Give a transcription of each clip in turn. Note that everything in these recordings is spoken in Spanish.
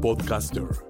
Podcaster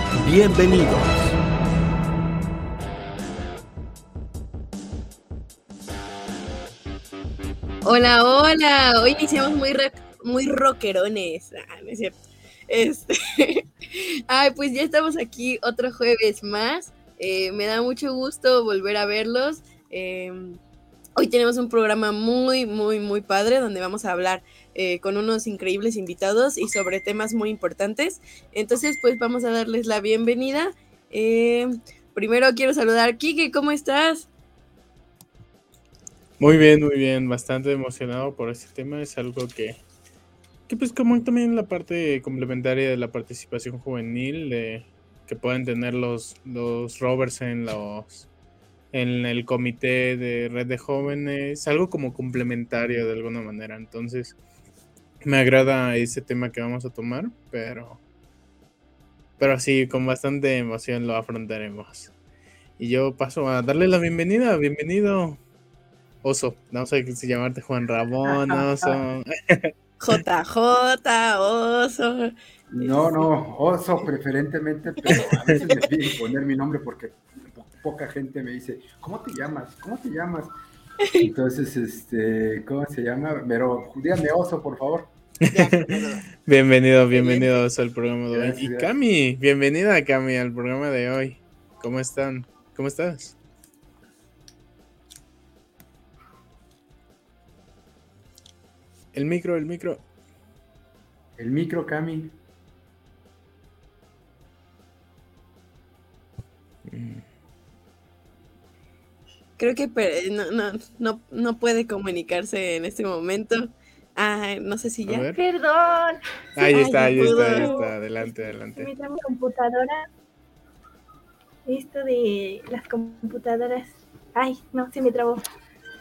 Bienvenidos. Hola, hola. Hoy iniciamos muy, muy rockerones. Ah, no es cierto. Este... Ay, pues ya estamos aquí otro jueves más. Eh, me da mucho gusto volver a verlos. Em, hoy tenemos un programa muy, muy, muy padre donde vamos a hablar eh, con unos increíbles invitados y sobre temas muy importantes. Entonces, pues vamos a darles la bienvenida. Eh, primero quiero saludar a Kike, ¿cómo estás? Muy bien, muy bien, bastante emocionado por este tema. Es algo que, que pues como también la parte complementaria de la participación juvenil, de, que pueden tener los, los rovers en los en el comité de red de jóvenes, algo como complementario de alguna manera. Entonces, me agrada ese tema que vamos a tomar, pero pero sí, con bastante emoción lo afrontaremos. Y yo paso a darle la bienvenida, bienvenido Oso, no sé si llamarte Juan Ramón, Oso. JJ, Oso. No, no, Oso preferentemente, pero a veces me piden poner mi nombre porque poca gente me dice, ¿cómo te llamas? ¿Cómo te llamas? Entonces, este, ¿cómo se llama? Pero dígame oso, por favor. bienvenido, bienvenidos al programa de hoy. Y Cami, bienvenida Cami al programa de hoy. ¿Cómo están? ¿Cómo estás? El micro, el micro. El micro, Cami. Creo que no, no, no, no puede comunicarse en este momento. Ah, no sé si ya. Perdón. Ahí está, ahí está, ahí está. Adelante, adelante. Mi computadora. Esto de las computadoras. Ay, no, se me trabó.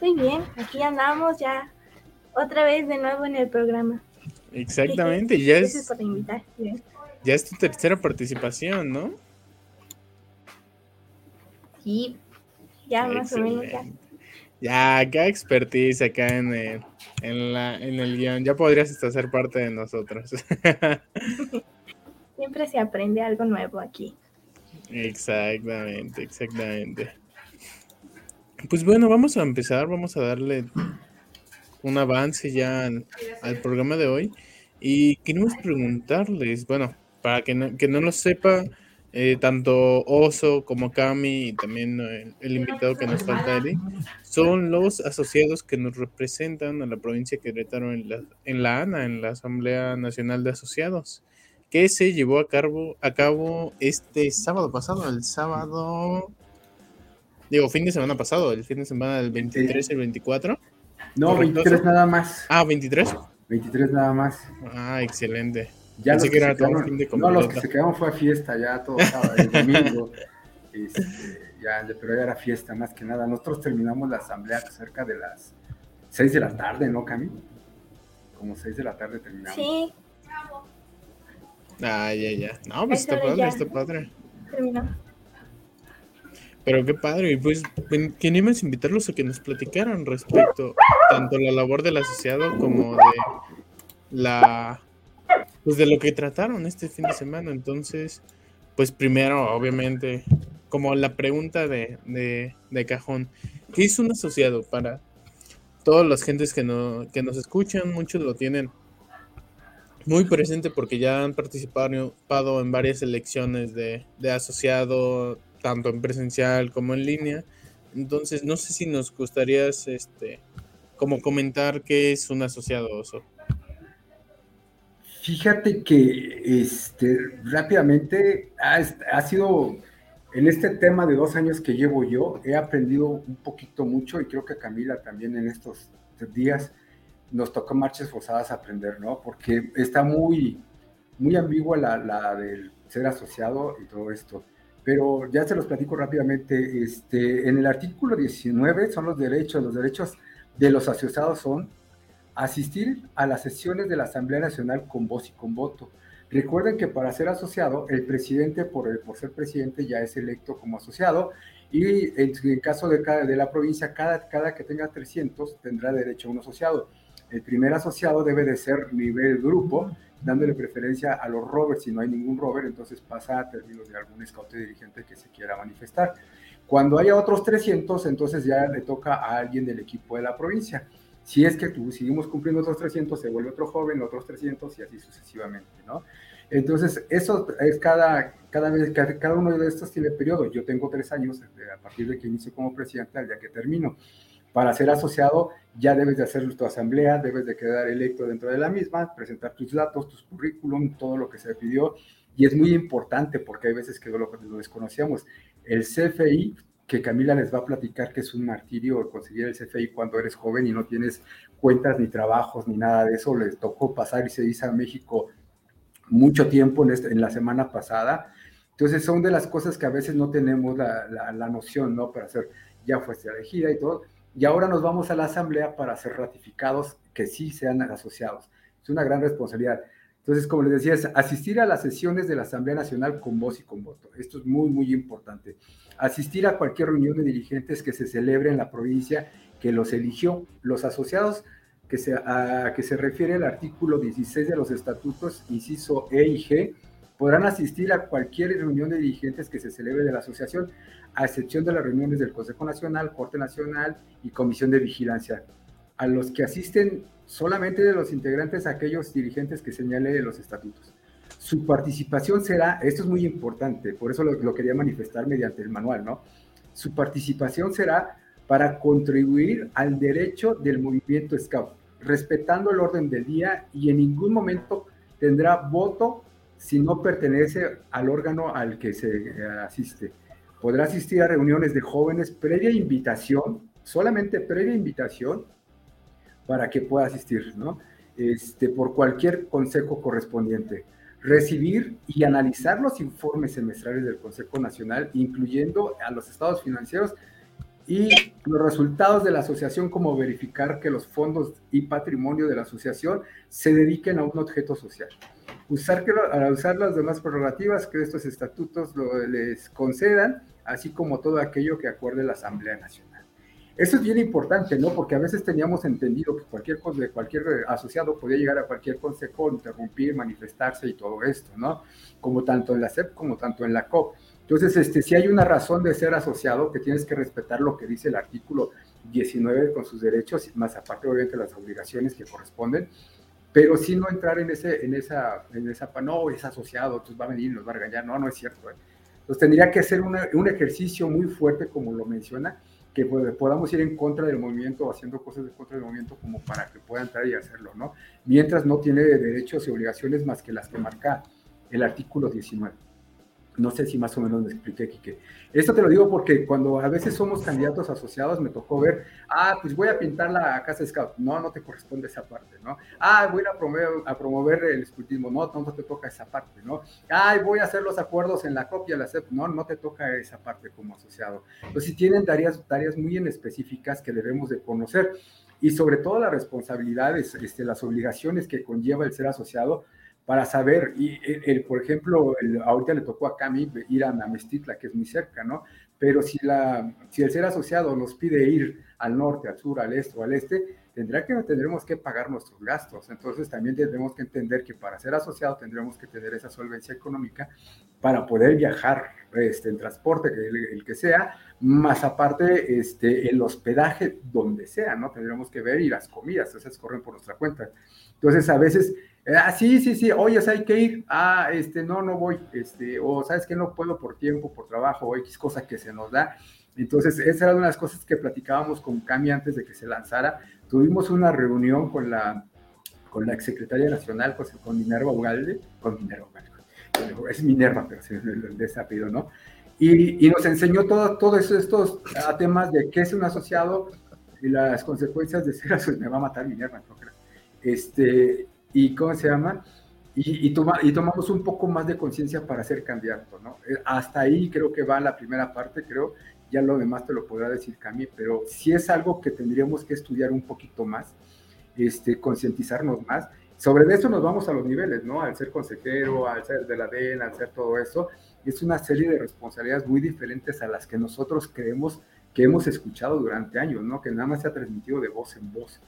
Muy bien, aquí andamos ya. Otra vez de nuevo en el programa. Exactamente, ya es. Gracias por invitar. Ya es tu tercera participación, ¿no? Sí, ya más o menos ya. Ya, acá expertise acá en el, en, la, en el guion. Ya podrías hasta ser parte de nosotros. Siempre se aprende algo nuevo aquí. Exactamente, exactamente. Pues bueno, vamos a empezar, vamos a darle un avance ya al, programa de hoy. Y queremos preguntarles, bueno, para que no, que no lo sepa, eh, tanto Oso como Cami y también eh, el, invitado que nos falta, Eli, son los asociados que nos representan a la provincia de Querétaro en la, en la ANA, en la Asamblea Nacional de Asociados, que se llevó a cabo, a cabo este sábado pasado, el sábado, digo, fin de semana pasado, el fin de semana del 23 y el 24. No, 23 nada más. Ah, 23. 23 nada más. Ah, excelente. Ya los que, se quedaron, no, los que se quedaron fue a fiesta ya todo el domingo. Este, ya, pero ya era fiesta más que nada. Nosotros terminamos la asamblea cerca de las 6 de la tarde, ¿no, Cami? Como 6 de la tarde terminamos. Sí. Ah, ya, ya. No, pues está padre, está padre. Terminó. Pero qué padre, y pues queríamos invitarlos a que nos platicaran respecto tanto la labor del asociado como de la pues de lo que trataron este fin de semana. Entonces, pues primero, obviamente, como la pregunta de, de, cajón, ¿qué es un asociado para todas las gentes que, no, que nos escuchan? Muchos lo tienen muy presente porque ya han participado en varias elecciones de, de asociado, tanto en presencial como en línea. Entonces, no sé si nos gustarías, este, como comentar qué es un asociado oso. Fíjate que este, rápidamente ha, ha, sido, en este tema de dos años que llevo yo, he aprendido un poquito mucho y creo que Camila también en estos días nos tocó marchas forzadas aprender, ¿no? Porque está muy, muy ambigua la, la del ser asociado y todo esto. Pero ya se los platico rápidamente. Este, en el artículo 19 son los derechos. Los derechos de los asociados son asistir a las sesiones de la Asamblea Nacional con voz y con voto. Recuerden que para ser asociado, el presidente, por, ser presidente, ya es electo como asociado y en, el caso de, cada, la provincia, cada, cada que tenga 300 tendrá derecho a un asociado. El primer asociado debe de ser nivel grupo, dándole preferencia a los rovers. Si no hay ningún rover, entonces pasa a términos de algún scout dirigente que se quiera manifestar. Cuando haya otros 300, entonces ya le toca a alguien del equipo de la provincia. Si es que tú, seguimos cumpliendo otros 300, se vuelve otro joven, otros 300 y así sucesivamente, ¿no? Entonces, eso es cada, cada vez, cada, cada uno de estos tiene periodo. Yo tengo tres años a partir de que inicio como presidente al día que termino. Para ser asociado ya debes de hacer tu asamblea, debes de quedar electo dentro de la misma, presentar tus datos, tus currículum, todo lo que se pidió. Y es muy importante porque hay veces que lo, lo desconocíamos. El CFI, que Camila les va a platicar que es un martirio conseguir el CFI cuando eres joven y no tienes cuentas ni trabajos ni nada de eso, les tocó pasar y se dice a México mucho tiempo en, este, en la semana pasada. Entonces son de las cosas que a veces no tenemos la, la noción, ¿no? Para hacer, ya fuiste elegida y todo y ahora nos vamos a la asamblea para ser ratificados que sí sean asociados. Es una gran responsabilidad. Entonces, como les decía, es asistir a las sesiones de la Asamblea Nacional con voz y con voto. Esto es muy, muy importante. Asistir a cualquier reunión de dirigentes que se celebre en la provincia que los eligió. Los asociados que se, a que se refiere el artículo 16 de los estatutos, inciso E y G, podrán asistir a cualquier reunión de dirigentes que se celebre de la asociación a excepción de las reuniones del Consejo Nacional, Corte Nacional y Comisión de Vigilancia, a los que asisten solamente de los integrantes aquellos dirigentes que señale los estatutos. Su participación será, esto es muy importante, por eso lo, quería manifestar mediante el manual, ¿no? Su participación será para contribuir al derecho del movimiento Scout, respetando el orden del día y en ningún momento tendrá voto si no pertenece al órgano al que se asiste podrá asistir a reuniones de jóvenes previa invitación, solamente previa invitación, para que pueda asistir, ¿no? Este, por cualquier consejo correspondiente. Recibir y analizar los informes semestrales del Consejo Nacional, incluyendo a los estados financieros y los resultados de la asociación, como verificar que los fondos y patrimonio de la asociación se dediquen a un objeto social. Usar, que, usar las demás prerrogativas que estos estatutos les concedan así como todo aquello que acuerde la Asamblea Nacional. Eso es bien importante, ¿no? Porque a veces teníamos entendido que cualquier, cualquier asociado podía llegar a cualquier consejo, interrumpir, manifestarse y todo esto, ¿no? Como tanto en la CEP como tanto en la COP. Entonces, este, si hay una razón de ser asociado, que tienes que respetar lo que dice el artículo 19 con sus derechos, más aparte obviamente las obligaciones que corresponden, pero si no entrar en ese, en esa, en esa, no, es asociado, entonces va a venir nos va a regañar, no, no es cierto, ¿eh? Entonces tendría que ser un ejercicio muy fuerte, como lo menciona, que podamos ir en contra del movimiento, haciendo cosas en contra del movimiento como para que pueda entrar y hacerlo, ¿no? Mientras no tiene derechos y obligaciones más que las que marca el artículo 19. No sé si más o menos me expliqué, Quique. Esto te lo digo porque cuando a veces somos candidatos asociados, me tocó ver, ah, pues voy a pintar la casa scout. No, no te corresponde esa parte, ¿no? Ah, voy a promover, a promover el escultismo. No, no te toca esa parte, ¿no? Ah, voy a hacer los acuerdos en la copia, la CEP. No, no te toca esa parte como asociado. Entonces, si tienen tareas, tareas muy en específicas que debemos de conocer y sobre todo las responsabilidades, este, las obligaciones que conlleva el ser asociado, para saber, y el, por ejemplo, el, ahorita le tocó a Cami ir a Namestitla, que es muy cerca, ¿no? Pero si, la, si el ser asociado nos pide ir al norte, al sur, al este o al este, tendrá que tendremos que pagar nuestros gastos. Entonces también tendremos que entender que para ser asociado tendremos que tener esa solvencia económica para poder viajar este, en transporte, el, que sea, más aparte este, el hospedaje donde sea, ¿no? Tendremos que ver y las comidas, esas corren por nuestra cuenta. Entonces a veces, ah, sí, sí, sí, oye, hay que ir, ah, este, no, no voy, este, o sabes que no puedo por tiempo, por trabajo, o X cosa que se nos da. Entonces, esa era una de las cosas que platicábamos con Cami antes de que se lanzara, tuvimos una reunión con la, con la exsecretaria nacional, pues, con Minerva Ugalde, con Minerva es Minerva, pero es de ese apellido, ¿no? Y, y nos enseñó todos todo estos temas de qué es un asociado y las consecuencias de ser asociado. Me va a matar Minerva, no creo. Este, y ¿cómo se llama? Y, y, toma, y tomamos un poco más de conciencia para ser candidato, ¿no? Eh, hasta ahí creo que va la primera parte, creo, ya lo demás te lo podrá decir Cami, pero sí es algo que tendríamos que estudiar un poquito más, este, concientizarnos más. Sobre eso nos vamos a los niveles, ¿no? Al ser consejero, al ser de la DEN, al ser todo eso, es una serie de responsabilidades muy diferentes a las que nosotros creemos que hemos escuchado durante años, ¿no? Que nada más se ha transmitido de voz en voz.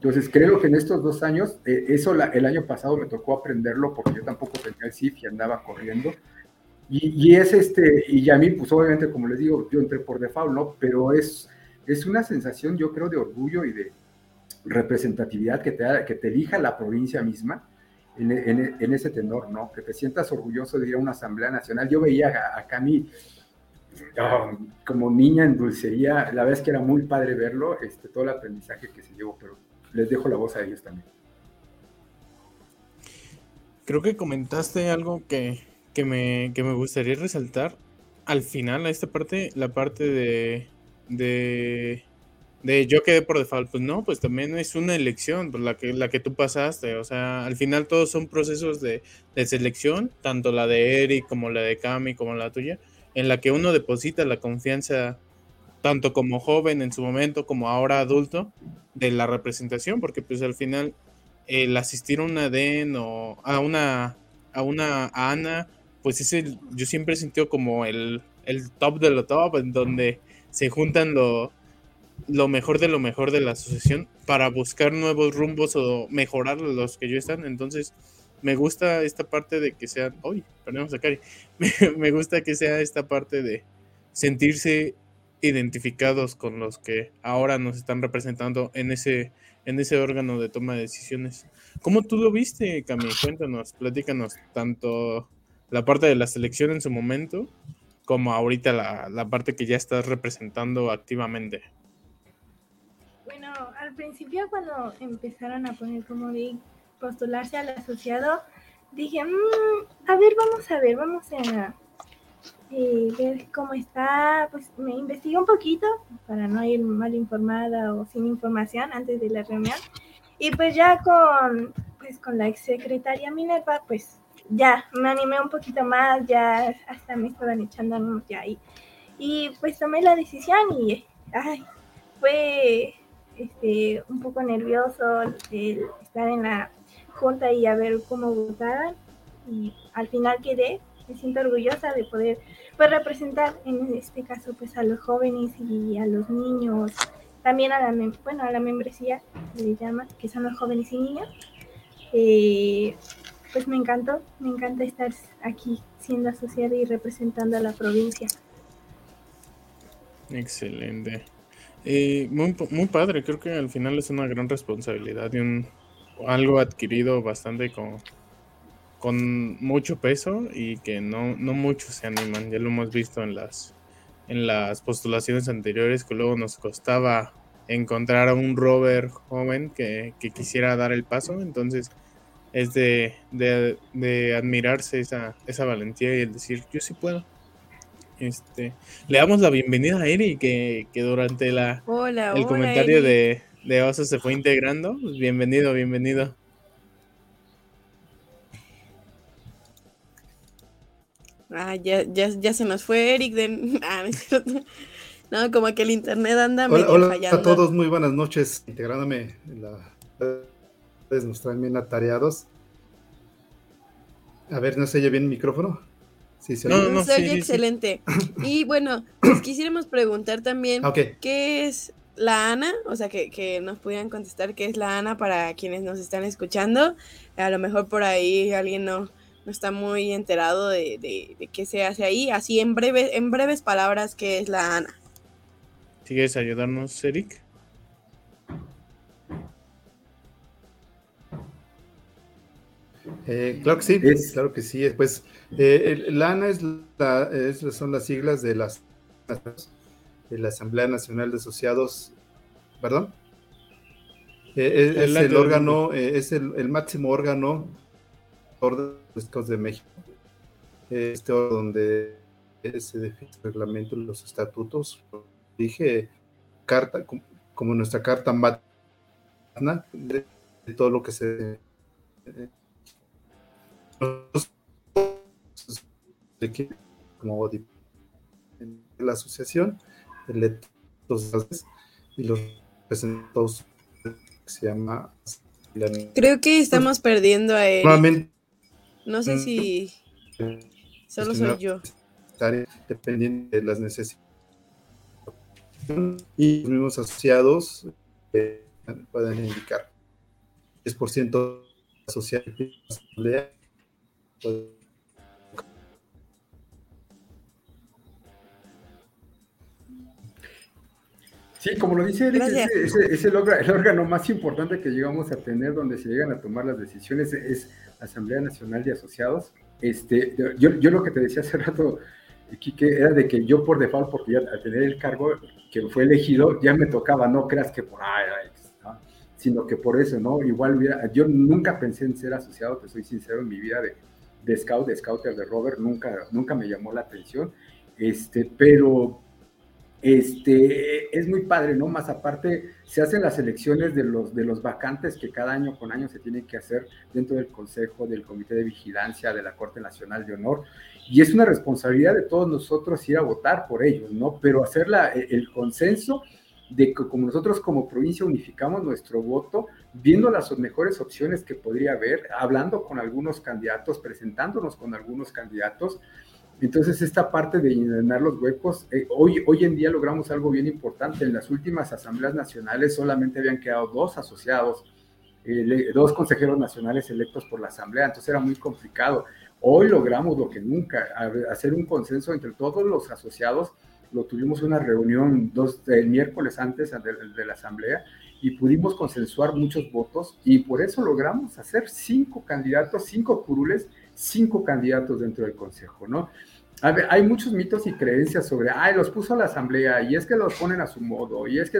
Entonces, creo que en estos dos años, eh, eso el año pasado me tocó aprenderlo porque yo tampoco tenía el CIF y andaba corriendo. Y, es este, y a mí, pues obviamente, como les digo, yo entré por default, ¿no? Pero es, es una sensación, yo creo, de orgullo y de representatividad que te, que te elija la provincia misma en, en, ese tenor, ¿no? Que te sientas orgulloso de ir a una asamblea nacional. Yo veía a, a Cami oh, como niña en dulcería, la verdad es que era muy padre verlo, este, todo el aprendizaje que se llevó, pero les dejo la voz a ellos también. Creo que comentaste algo que que me, que me gustaría resaltar al final, a esta parte, la parte de, de, yo quedé por default. Pues no, pues también es una elección, pues la que, la que tú pasaste. O sea, al final todos son procesos de, de selección, tanto la de Eric como la de Cami, como la tuya, en la que uno deposita la confianza tanto como joven en su momento como ahora adulto de la representación, porque pues al final el asistir a una DEN o a una ANA pues ese yo siempre he sentido como el, top de lo top, en donde se juntan lo, mejor de lo mejor de la asociación para buscar nuevos rumbos o mejorar los que yo están. Entonces, me gusta esta parte de que sean, uy, perdemos a Cari, me, gusta que sea esta parte de sentirse identificados con los que ahora nos están representando en ese, en ese órgano de toma de decisiones. ¿Cómo tú lo viste, Cami? Cuéntanos, platícanos, tanto la parte de la selección en su momento, como ahorita la, parte que ya estás representando activamente? Bueno, al principio cuando empezaron a poner como de postularse al asociado, dije, mm, a ver, vamos a ver, vamos a eh, ver cómo está, pues me investigué un poquito para no ir mal informada o sin información antes de la reunión. Y pues ya con, pues con la ex secretaria Minerva, pues ya me animé un poquito más, ya hasta me estaban echando ya ahí. Y pues tomé la decisión y ay, fue este, un poco nervioso el estar en la junta y a ver cómo votaban. Y al final quedé, me siento orgullosa de poder pues, representar en este caso pues a los jóvenes y a los niños, también a la, bueno, a la membresía, se le llama, que son los jóvenes y niños. Eh, pues me encantó, me encanta estar aquí siendo asociada y representando a la provincia. Excelente. Eh, muy, muy padre, creo que al final es una gran responsabilidad y un algo adquirido bastante con, con mucho peso y que no, no muchos se animan. Ya lo hemos visto en las, en las postulaciones anteriores que luego nos costaba encontrar a un rover joven que, que quisiera dar el paso. Entonces, es de, de, admirarse esa, esa, valentía y el decir, yo sí puedo. Este, le damos la bienvenida a Eri, que, que durante la, el comentario de, de Oso se fue integrando. Pues bienvenido, bienvenido. Ah, ya, ya, ya se nos fue Eric. De... Ah, no, como que el internet anda hola, hola a todos, muy buenas noches. Integrándome en la nos traen bien atareados. A ver, ¿no se oye bien el micrófono? Sí, se oye. No, se oye excelente. Y bueno, pues quisiéramos preguntar también qué es la ANA, o sea, que, nos pudieran contestar qué es la ANA para quienes nos están escuchando. A lo mejor por ahí alguien no, no está muy enterado de, de, qué se hace ahí. Así en, breve, en breves palabras, ¿qué es la ANA? ¿Quieres ayudarnos, Eric? Eh, claro que sí, es, claro que sí. Pues eh, la ANA es la, son las siglas de las de la Asamblea Nacional de Asociados, perdón, eh, es, el órgano, eh, es el, máximo órgano de de México. Este donde se define el reglamento, los estatutos, dije, carta, como nuestra carta magna de, todo lo que se como de la asociación y los representantes se llama Creo que estamos perdiendo a él. No sé si solo soy yo. Dependiendo de las necesidades. Y los mismos asociados eh, pueden indicar 10% asociado Sí, como lo dice Eric, es, el, órgano más importante que llegamos a tener donde se llegan a tomar las decisiones, es Asamblea Nacional de Asociados. Este, yo, yo lo que te decía hace rato, Quique, era de que yo por default, porque ya al tener el cargo que fue elegido, ya me tocaba, no creas que por ay, sino que por eso, ¿no? Igual hubiera, yo nunca pensé en ser asociado, te soy sincero, en mi vida de, de scout, de scouter de Robert, nunca, nunca me llamó la atención, este, pero este, es muy padre, ¿no? Más aparte, se hacen las elecciones de los, de los vacantes que cada año con año se tienen que hacer dentro del Consejo, del Comité de Vigilancia, de la Corte Nacional de Honor, y es una responsabilidad de todos nosotros ir a votar por ellos, ¿no? Pero hacer e, el consenso de que como nosotros como provincia unificamos nuestro voto, viendo las mejores opciones que podría haber, hablando con algunos candidatos, presentándonos con algunos candidatos, entonces, esta parte de llenar los huecos, eh, hoy, hoy en día logramos algo bien importante. En las últimas asambleas nacionales solamente habían quedado dos asociados, eh, dos consejeros nacionales electos por la asamblea, entonces era muy complicado. Hoy logramos lo que nunca, hacer un consenso entre todos los asociados. Lo tuvimos una reunión dos, el miércoles antes de la asamblea y pudimos consensuar muchos votos y por eso logramos hacer cinco candidatos, cinco curules, cinco candidatos dentro del consejo, ¿no? hay muchos mitos y creencias sobre, ay, los puso a la asamblea y es que los ponen a su modo y es que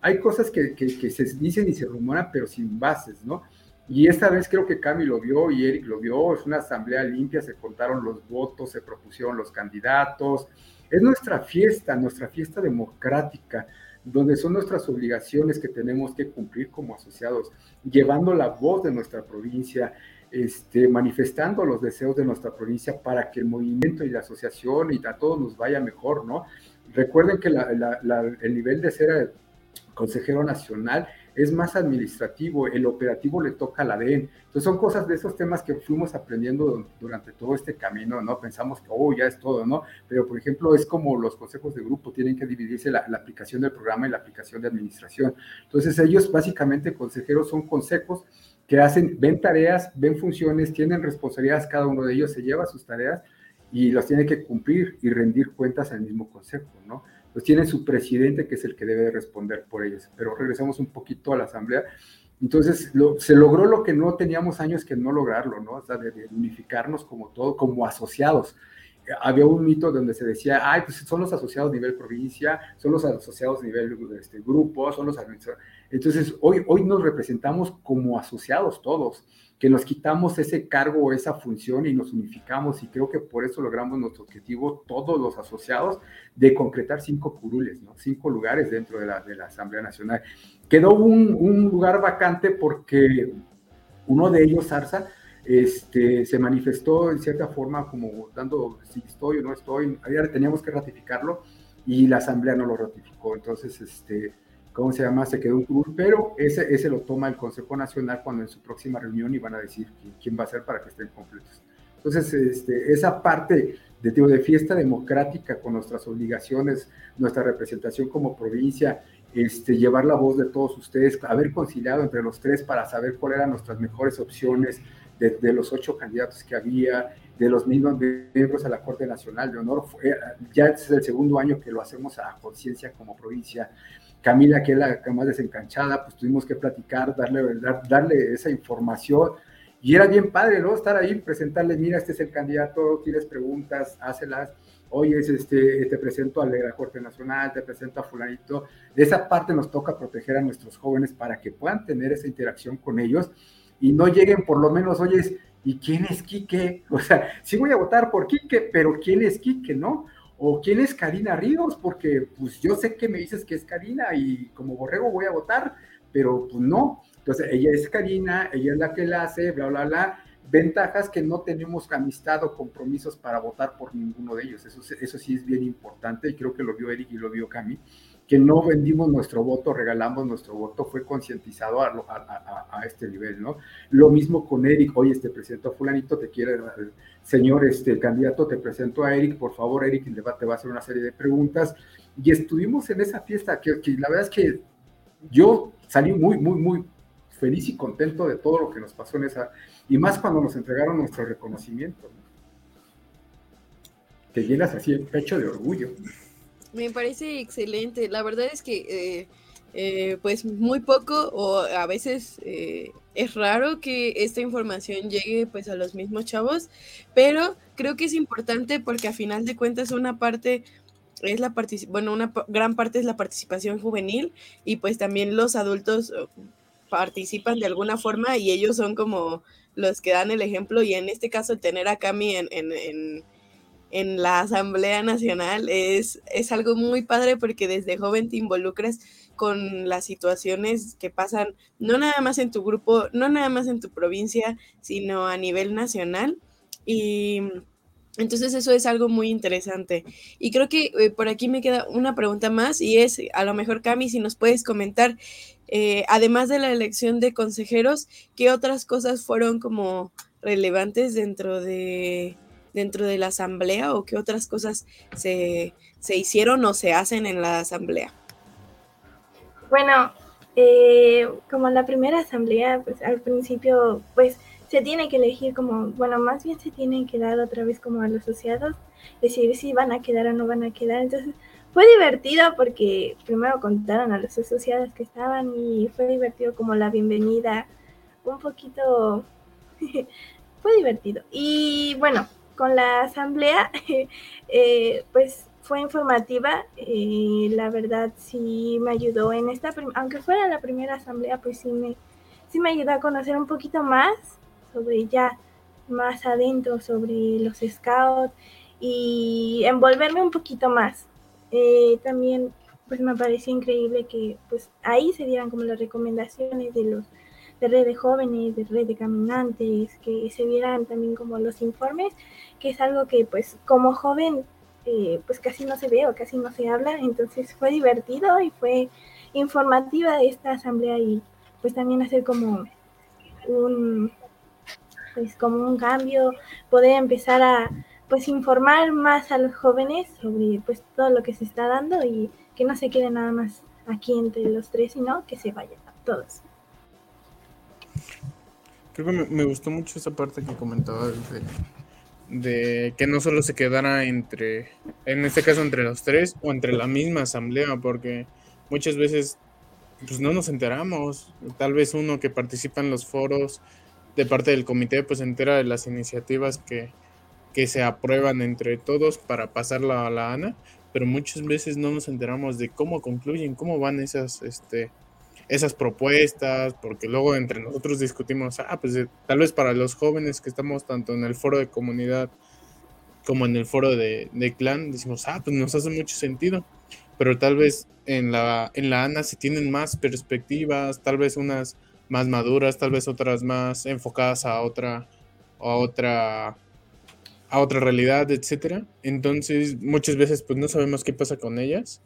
hay cosas que, que, se dicen y se rumoran pero sin bases, ¿no? Y esta vez creo que Cami lo vio y Eric lo vio, es una asamblea limpia, se contaron los votos, se propusieron los candidatos, es nuestra fiesta, nuestra fiesta democrática, donde son nuestras obligaciones que tenemos que cumplir como asociados, llevando la voz de nuestra provincia, este, manifestando los deseos de nuestra provincia para que el movimiento y la asociación y a todos nos vaya mejor, ¿no? Recuerden que el nivel de ser consejero nacional es más administrativo, el operativo le toca a la DEN. Entonces son cosas de esos temas que fuimos aprendiendo durante todo este camino, ¿no? Pensamos que, oh, ya es todo, ¿no? Pero, por ejemplo, es como los consejos de grupo tienen que dividirse la, la aplicación del programa y la aplicación de administración. Entonces ellos básicamente consejeros son consejos que hacen, ven tareas, ven funciones, tienen responsabilidades, cada uno de ellos se lleva sus tareas y las tiene que cumplir y rendir cuentas al mismo consejo, ¿no? Pues tiene su presidente que es el que debe responder por ellos. Pero regresamos un poquito a la asamblea. Entonces, se logró lo que no teníamos años que no lograrlo, ¿no? O sea, de, unificarnos como todo, como asociados había un mito donde se decía, ay, pues son los asociados a nivel provincia, son los asociados a nivel este, grupo, son los administradores. Entonces, hoy, hoy nos representamos como asociados todos, que nos quitamos ese cargo o esa función y nos unificamos y creo que por eso logramos nuestro objetivo, todos los asociados, de concretar cinco curules, ¿no? cinco lugares dentro de la, de la Asamblea Nacional. Quedó un, un lugar vacante porque uno de ellos, Arza, este, se manifestó en cierta forma como dando si estoy o no estoy, teníamos que ratificarlo y la asamblea no lo ratificó, entonces, este, ¿cómo se llama? Se quedó un club, pero ese, ese lo toma el Consejo Nacional cuando en su próxima reunión y van a decir quién va a ser para que estén completos. Entonces, este, esa parte de, de fiesta democrática con nuestras obligaciones, nuestra representación como provincia este, llevar la voz de todos ustedes, haber conciliado entre los tres para saber cuáles eran nuestras mejores opciones de, los ocho candidatos que había, de los mismos miembros a la Corte Nacional de Honor. ya es el segundo año que lo hacemos a conciencia como provincia. Camila, que es la más desencanchada, pues tuvimos que platicar, darle, darle esa información. Y era bien padre, ¿no? Estar ahí, presentarle, mira, este es el candidato, tienes preguntas, hácelas oye, este, te presento a la Corte Nacional, te presento a fulanito. De esa parte nos toca proteger a nuestros jóvenes para que puedan tener esa interacción con ellos y no lleguen por lo menos, oye, ¿y quién es Quique? O sea, sí voy a votar por Quique, pero ¿quién es Quique, no? ¿O quién es Karina Ríos? Porque pues yo sé que me dices que es Karina y como borrego voy a votar, pero pues no. Entonces, ella es Karina, ella es la que la hace, bla, bla, bla Ventajas que no tenemos amistad o compromisos para votar por ninguno de ellos. Eso, eso sí es bien importante y creo que lo vio Eric y lo vio Cami, que no vendimos nuestro voto, regalamos nuestro voto, fue concientizado a, a, este nivel, ¿no? Lo mismo con Eric, oye, te presento a fulanito, te quiere, señor este, candidato, te presento a Eric, por favor, Eric, el debate va a hacer una serie de preguntas. Y estuvimos en esa fiesta, que, que la verdad es que yo salí muy, muy, muy feliz y contento de todo lo que nos pasó en esa, y más cuando nos entregaron nuestro reconocimiento. Te llenas así el pecho de orgullo. Me parece excelente. La verdad es que, eh, eh, pues, muy poco o a veces eh, es raro que esta información llegue, pues, a los mismos chavos, pero creo que es importante porque a final de cuentas una parte es la bueno, una gran parte es la participación juvenil y pues también los adultos participan de alguna forma y ellos son como los que dan el ejemplo y en este caso tener a Cami en, en, en, la Asamblea Nacional es, es algo muy padre porque desde joven te involucras con las situaciones que pasan no nada más en tu grupo, no nada más en tu provincia, sino a nivel nacional y entonces eso es algo muy interesante. Y creo que eh, por aquí me queda una pregunta más y es, a lo mejor Cami, si nos puedes comentar eh, además de la elección de consejeros, ¿qué otras cosas fueron como relevantes dentro de, dentro de la asamblea o qué otras cosas se, hicieron o se hacen en la asamblea? Bueno, eh, como la primera asamblea, pues al principio, pues se tiene que elegir como, bueno, más bien se tiene que dar otra vez como a los asociados, decir si van a quedar o no van a quedar. Entonces, fue divertido porque primero contaron a los asociados que estaban y fue divertido como la bienvenida, un poquito, fue divertido. Y bueno, con la asamblea, eh, pues fue informativa, eh, la verdad sí me ayudó en esta, aunque fuera la primera asamblea, pues sí me, sí me ayudó a conocer un poquito más sobre ya más adentro, sobre los scouts y envolverme un poquito más. Eh, también pues me pareció increíble que pues ahí se dieran como las recomendaciones de los de red de jóvenes, de red de caminantes, que se vieran también como los informes, que es algo que pues como joven eh, pues casi no se ve o casi no se habla, entonces fue divertido y fue informativa esta asamblea y pues también hacer como un pues como un cambio, poder empezar a pues informar más a los jóvenes sobre pues todo lo que se está dando y que no se quede nada más aquí entre los tres, sino que se vayan todos. Creo que me, gustó mucho esa parte que comentabas de, que no solo se quedara entre, en este caso entre los tres o entre la misma asamblea, porque muchas veces pues no nos enteramos. Tal vez uno que participa en los foros de parte del comité pues entera de las iniciativas que, que se aprueban entre todos para pasarla a la ANA, pero muchas veces no nos enteramos de cómo concluyen, cómo van esas, este, esas propuestas, porque luego entre nosotros discutimos, ah, pues eh, tal vez para los jóvenes que estamos tanto en el foro de comunidad como en el foro de, clan, decimos, ah, pues nos hace mucho sentido, pero tal vez en la, en la ANA se tienen más perspectivas, tal vez unas más maduras, tal vez otras más enfocadas a otra, a otra a otra realidad, etcétera. Entonces, muchas veces pues no sabemos qué pasa con ellas.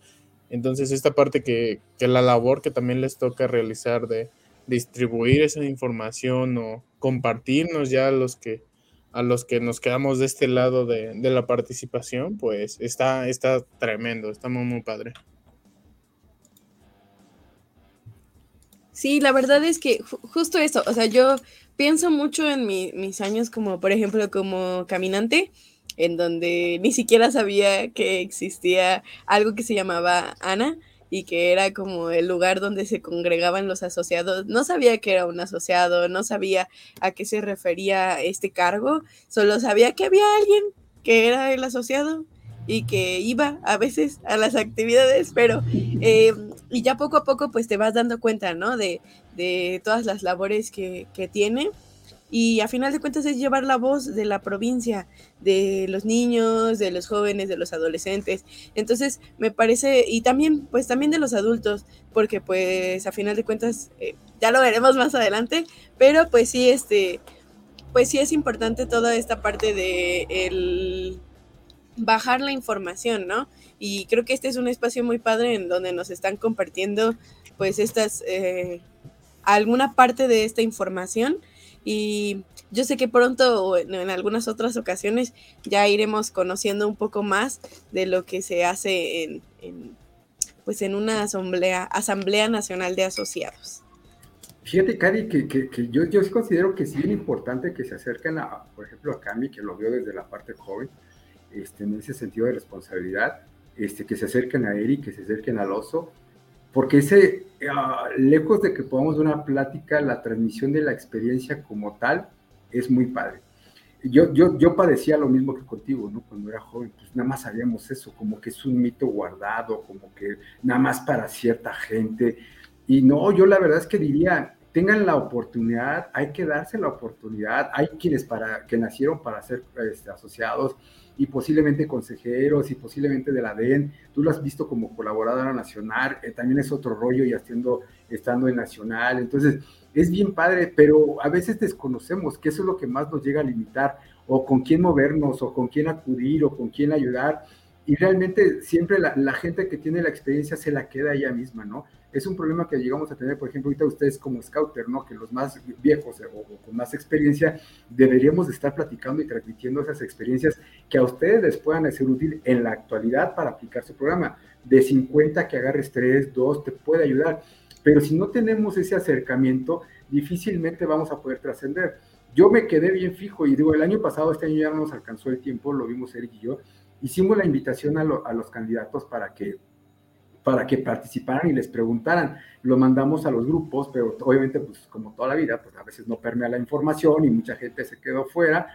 Entonces, esta parte que, que la labor que también les toca realizar de distribuir esa información o compartirnos ya a los que a los que nos quedamos de este lado de, de la participación, pues está, está tremendo, está muy, muy padre. Sí, la verdad es que justo eso, o sea, yo pienso mucho en mis años como, por ejemplo, como caminante, en donde ni siquiera sabía que existía algo que se llamaba Ana y que era como el lugar donde se congregaban los asociados. No sabía que era un asociado, no sabía a qué se refería este cargo, solo sabía que había alguien que era el asociado y que iba a veces a las actividades, pero eh, y ya poco a poco pues te vas dando cuenta, ¿no? De, de todas las labores que, que, tiene y a final de cuentas es llevar la voz de la provincia, de los niños, de los jóvenes, de los adolescentes. Entonces me parece, y también pues también de los adultos, porque pues a final de cuentas eh, ya lo veremos más adelante, pero pues sí, este, pues sí es importante toda esta parte de el bajar la información, ¿no? Y creo que este es un espacio muy padre en donde nos están compartiendo pues estas, eh, alguna parte de esta información y yo sé que pronto o en, algunas otras ocasiones ya iremos conociendo un poco más de lo que se hace en, pues en una asamblea, asamblea nacional de asociados. Fíjate, Cari, que, que, yo, yo considero que sí es importante que se acerquen, a, por ejemplo, a Cami, que lo veo desde la parte joven, este, en ese sentido de responsabilidad, este, que se acerquen a Eric, que se acerquen al oso, porque ese, ah, lejos de que podamos dar una plática, la transmisión de la experiencia como tal es muy padre. Yo, yo, yo padecía lo mismo que contigo, ¿no? Cuando era joven, pues nada más sabíamos eso, como que es un mito guardado, como que nada más para cierta gente. Y no, yo la verdad es que diría, tengan la oportunidad, hay que darse la oportunidad, hay quienes para, que nacieron para ser este, asociados, y posiblemente consejeros y posiblemente de la DEN. Tú lo has visto como colaboradora nacional, eh, también es otro rollo y haciendo, estando en nacional. Entonces, es bien padre, pero a veces desconocemos que es lo que más nos llega a limitar, o con quién movernos, o con quién acudir, o con quién ayudar. Y realmente siempre la, la gente que tiene la experiencia se la queda ella misma, ¿no? Es un problema que llegamos a tener, por ejemplo, ahorita ustedes como scouter, ¿no? Que los más viejos o, con más experiencia deberíamos de estar platicando y transmitiendo esas experiencias que a ustedes les puedan ser útil en la actualidad para aplicar su programa. De 50 que agarres 3, 2, te puede ayudar. Pero si no tenemos ese acercamiento, difícilmente vamos a poder trascender. Yo me quedé bien fijo y digo, el año pasado, este año ya no nos alcanzó el tiempo, lo vimos Eric y yo, hicimos la invitación a los candidatos para que para que participaran y les preguntaran. Lo mandamos a los grupos, pero obviamente, pues como toda la vida, pues a veces no permea la información y mucha gente se quedó fuera,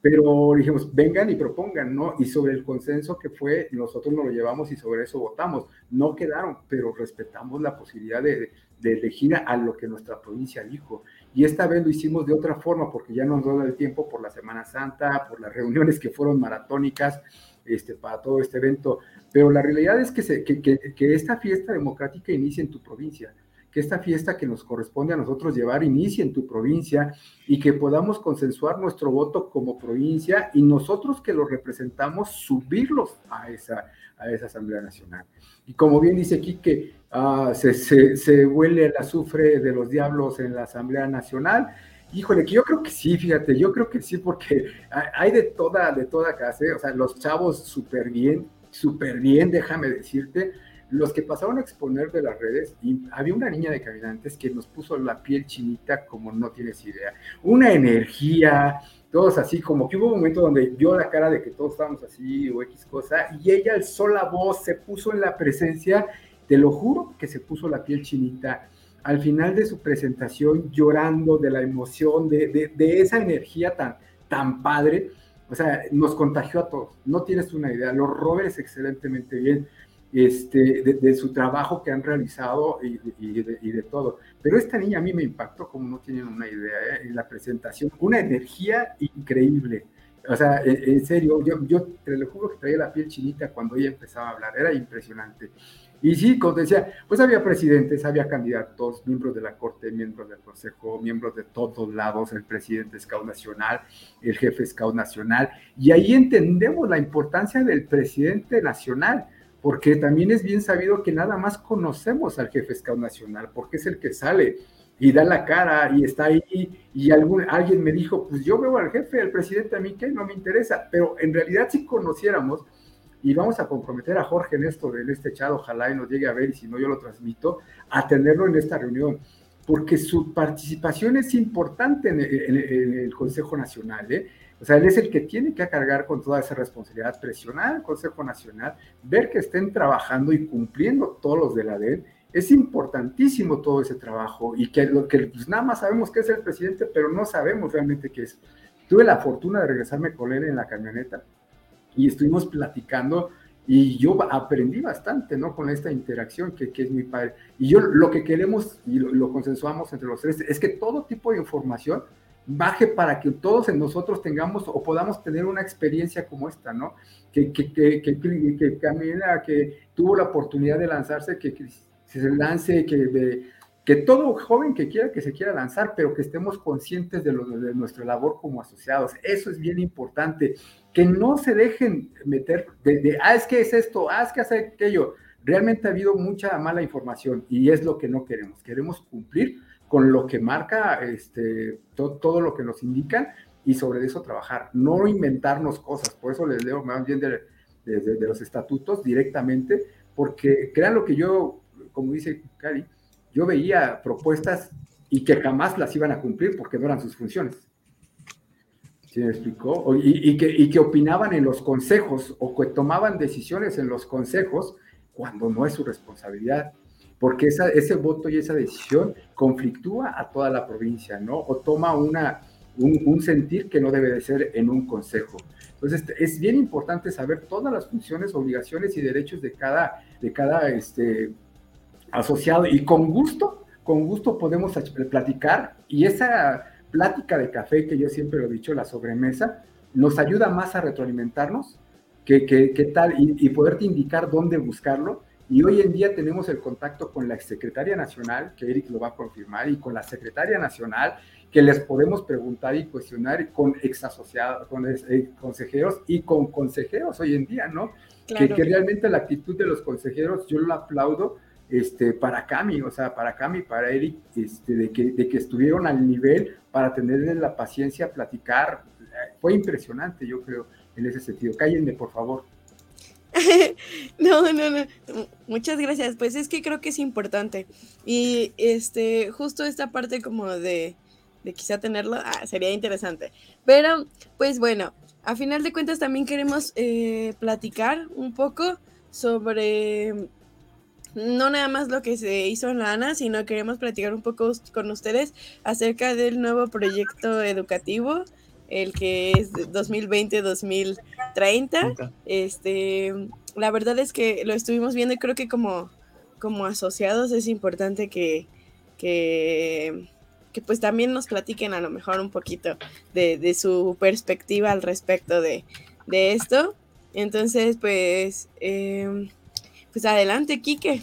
pero dijimos, vengan y propongan, ¿no? Y sobre el consenso que fue, nosotros nos lo llevamos y sobre eso votamos. No quedaron, pero respetamos la posibilidad de, de elegir a lo que nuestra provincia dijo. Y esta vez lo hicimos de otra forma, porque ya nos dio el tiempo por la Semana Santa, por las reuniones que fueron maratónicas este, para todo este evento. Pero la realidad es que, se, que, que, esta fiesta democrática inicie en tu provincia, que esta fiesta que nos corresponde a nosotros llevar inicie en tu provincia y que podamos consensuar nuestro voto como provincia y nosotros que lo representamos subirlos a esa, a esa Asamblea Nacional. Y como bien dice aquí que ah, se, se, se huele el azufre de los diablos en la Asamblea Nacional, Híjole, que yo creo que sí, fíjate, yo creo que sí, porque hay de toda, de toda clase, o sea, los chavos súper bien, súper bien, déjame decirte, los que pasaron a exponer de las redes, y había una niña de caminantes que nos puso la piel chinita como no tienes idea, una energía, todos así, como que hubo un momento donde vio la cara de que todos estábamos así o X cosa, y ella alzó la voz, se puso en la presencia, te lo juro que se puso la piel chinita al final de su presentación llorando de la emoción, de, esa energía tan, tan padre. O sea, nos contagió a todos. No tienes una idea. Los Roberts excelentemente bien este, de, su trabajo que han realizado y, de, todo. Pero esta niña a mí me impactó como no tienen una idea ¿eh? en la presentación. Una energía increíble. O sea, en, serio, yo, yo te lo juro que traía la piel chinita cuando ella empezaba a hablar. Era impresionante. Y sí, como decía, pues había presidentes, había candidatos, miembros de la Corte, miembros del Consejo, miembros de todos lados, el presidente Scout Nacional, el jefe Scout Nacional, y ahí entendemos la importancia del presidente nacional, porque también es bien sabido que nada más conocemos al jefe Scout Nacional, porque es el que sale y da la cara y está ahí, y algún, alguien me dijo, pues yo veo al jefe, al presidente a mí que no me interesa, pero en realidad si conociéramos, y vamos a comprometer a Jorge en esto, en este chat, ojalá y nos llegue a ver y si no yo lo transmito, a tenerlo en esta reunión. porque su participación es importante en el, Consejo Nacional. ¿eh? O sea, él es el que tiene que cargar con toda esa responsabilidad, presionar al Consejo Nacional, ver que estén trabajando y cumpliendo todos los de la DEN. Es importantísimo todo ese trabajo y que lo que pues, nada más sabemos que es el presidente, pero no sabemos realmente qué es. Tuve la fortuna de regresarme con él en la camioneta y estuvimos platicando y yo aprendí bastante, ¿no? Con esta interacción que, que es mi padre. Y yo lo que queremos, y lo, consensuamos entre los tres, es que todo tipo de información baje para que todos en nosotros tengamos o podamos tener una experiencia como esta, ¿no? Que, que, que, que, Camila, que tuvo la oportunidad de lanzarse, que, se lance, que, que todo joven que quiera que se quiera lanzar, pero que estemos conscientes de, lo, de nuestra labor como asociados. Eso es bien importante que no se dejen meter de, ah, es que es esto, ah, es que hace aquello. Realmente ha habido mucha mala información y es lo que no queremos. Queremos cumplir con lo que marca este, todo lo que nos indican y sobre eso trabajar, no inventarnos cosas. Por eso les leo más bien de, los estatutos directamente, porque crean lo que yo, como dice Cari, yo veía propuestas y que jamás las iban a cumplir porque no eran sus funciones. ¿Sí me explicó? Y, que, y, que, opinaban en los consejos o que tomaban decisiones en los consejos cuando no es su responsabilidad, porque esa, ese voto y esa decisión conflictúa a toda la provincia, ¿no? O toma una, un, sentir que no debe de ser en un consejo. Entonces, es bien importante saber todas las funciones, obligaciones y derechos de cada, de cada este, asociado y con gusto, con gusto podemos platicar y esa plática de café, que yo siempre lo he dicho, la sobremesa, nos ayuda más a retroalimentarnos que, que, tal y, poderte indicar dónde buscarlo. Y hoy en día tenemos el contacto con la exsecretaria nacional, que Eric lo va a confirmar, y con la secretaria nacional, que les podemos preguntar y cuestionar con ex asociados, con eh, consejeros y con consejeros hoy en día, ¿no? Que, que, realmente la actitud de los consejeros yo lo aplaudo este, para Cami, o sea, para Cami, para Eric, este, de, que, de que estuvieron al nivel para tenerle la paciencia, platicar. Fue impresionante, yo creo, en ese sentido. Cállenme, por favor. no, no, no. Muchas gracias. Pues es que creo que es importante. Y este, justo esta parte como de, de quizá tenerlo, ah, sería interesante. Pero, pues bueno, a final de cuentas también queremos eh, platicar un poco sobre no nada más lo que se hizo en la ANA, sino queremos platicar un poco con ustedes acerca del nuevo proyecto educativo, el que es 2020-2030. Este, la verdad es que lo estuvimos viendo y creo que como, como asociados es importante que, que, pues también nos platiquen a lo mejor un poquito de, su perspectiva al respecto de, esto. Entonces, pues... Em, pues adelante, Quique.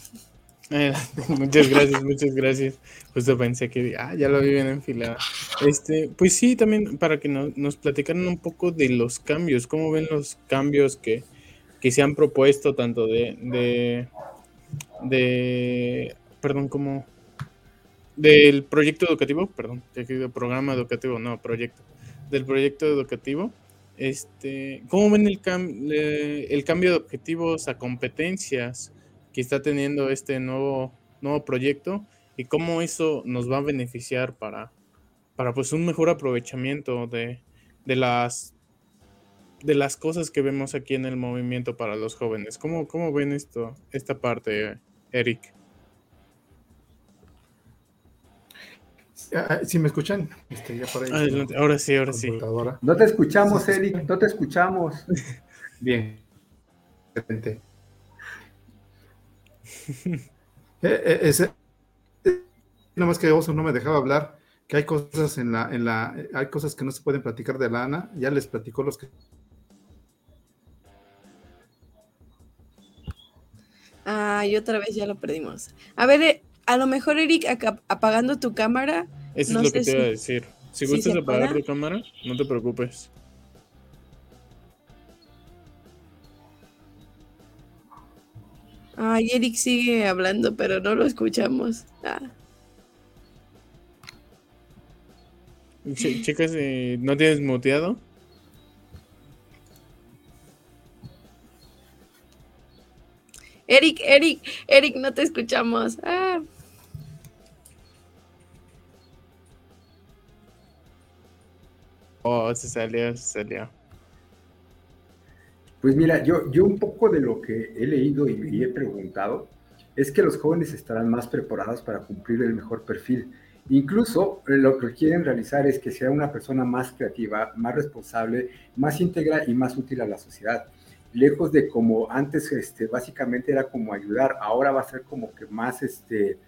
muchas gracias, muchas gracias. Justo pensé que ah, ya lo vi bien enfilado. Este, pues sí, también para que nos platicaran un poco de los cambios, cómo ven los cambios que, se han propuesto, tanto de, de, de perdón, como del proyecto educativo, perdón, de programa educativo, no, proyecto, del proyecto educativo este, ¿Cómo ven el, el cambio de objetivos a competencias que está teniendo este nuevo, nuevo proyecto y cómo eso nos va a beneficiar para, para pues, un mejor aprovechamiento de, las, de las cosas que vemos aquí en el movimiento para los jóvenes? ¿Cómo, cómo ven esto, esta parte, Eric? Ah, si me escuchan? Este, ahora sí, ahora sí. No te escuchamos, Eric, no te escuchamos. Bien. Excelente. Eh, eh, ese, nada más que Oso no me dejaba hablar, que hay cosas en la, en la, hay cosas que no se pueden platicar de la ANA, ya les platicó los que. Ah, y otra vez ya lo perdimos. A ver, eh, a lo mejor, Eric, apagando tu cámara, eso es lo que te iba a decir. Si gustas apagar tu cámara, no te preocupes. Ay, Eric sigue hablando, pero no lo escuchamos. Ah. chicas, ¿no tienes muteado? Eric, Eric, Eric, no te escuchamos. Ah. Oh, se salió, se salió. Pues mira, yo, yo un poco de lo que he leído y me he preguntado es que los jóvenes estarán más preparados para cumplir el mejor perfil. Incluso eh, lo que quieren realizar es que sea una persona más creativa, más responsable, más íntegra y más útil a la sociedad. Lejos de como antes, este, básicamente era como ayudar, ahora va a ser como que más, este,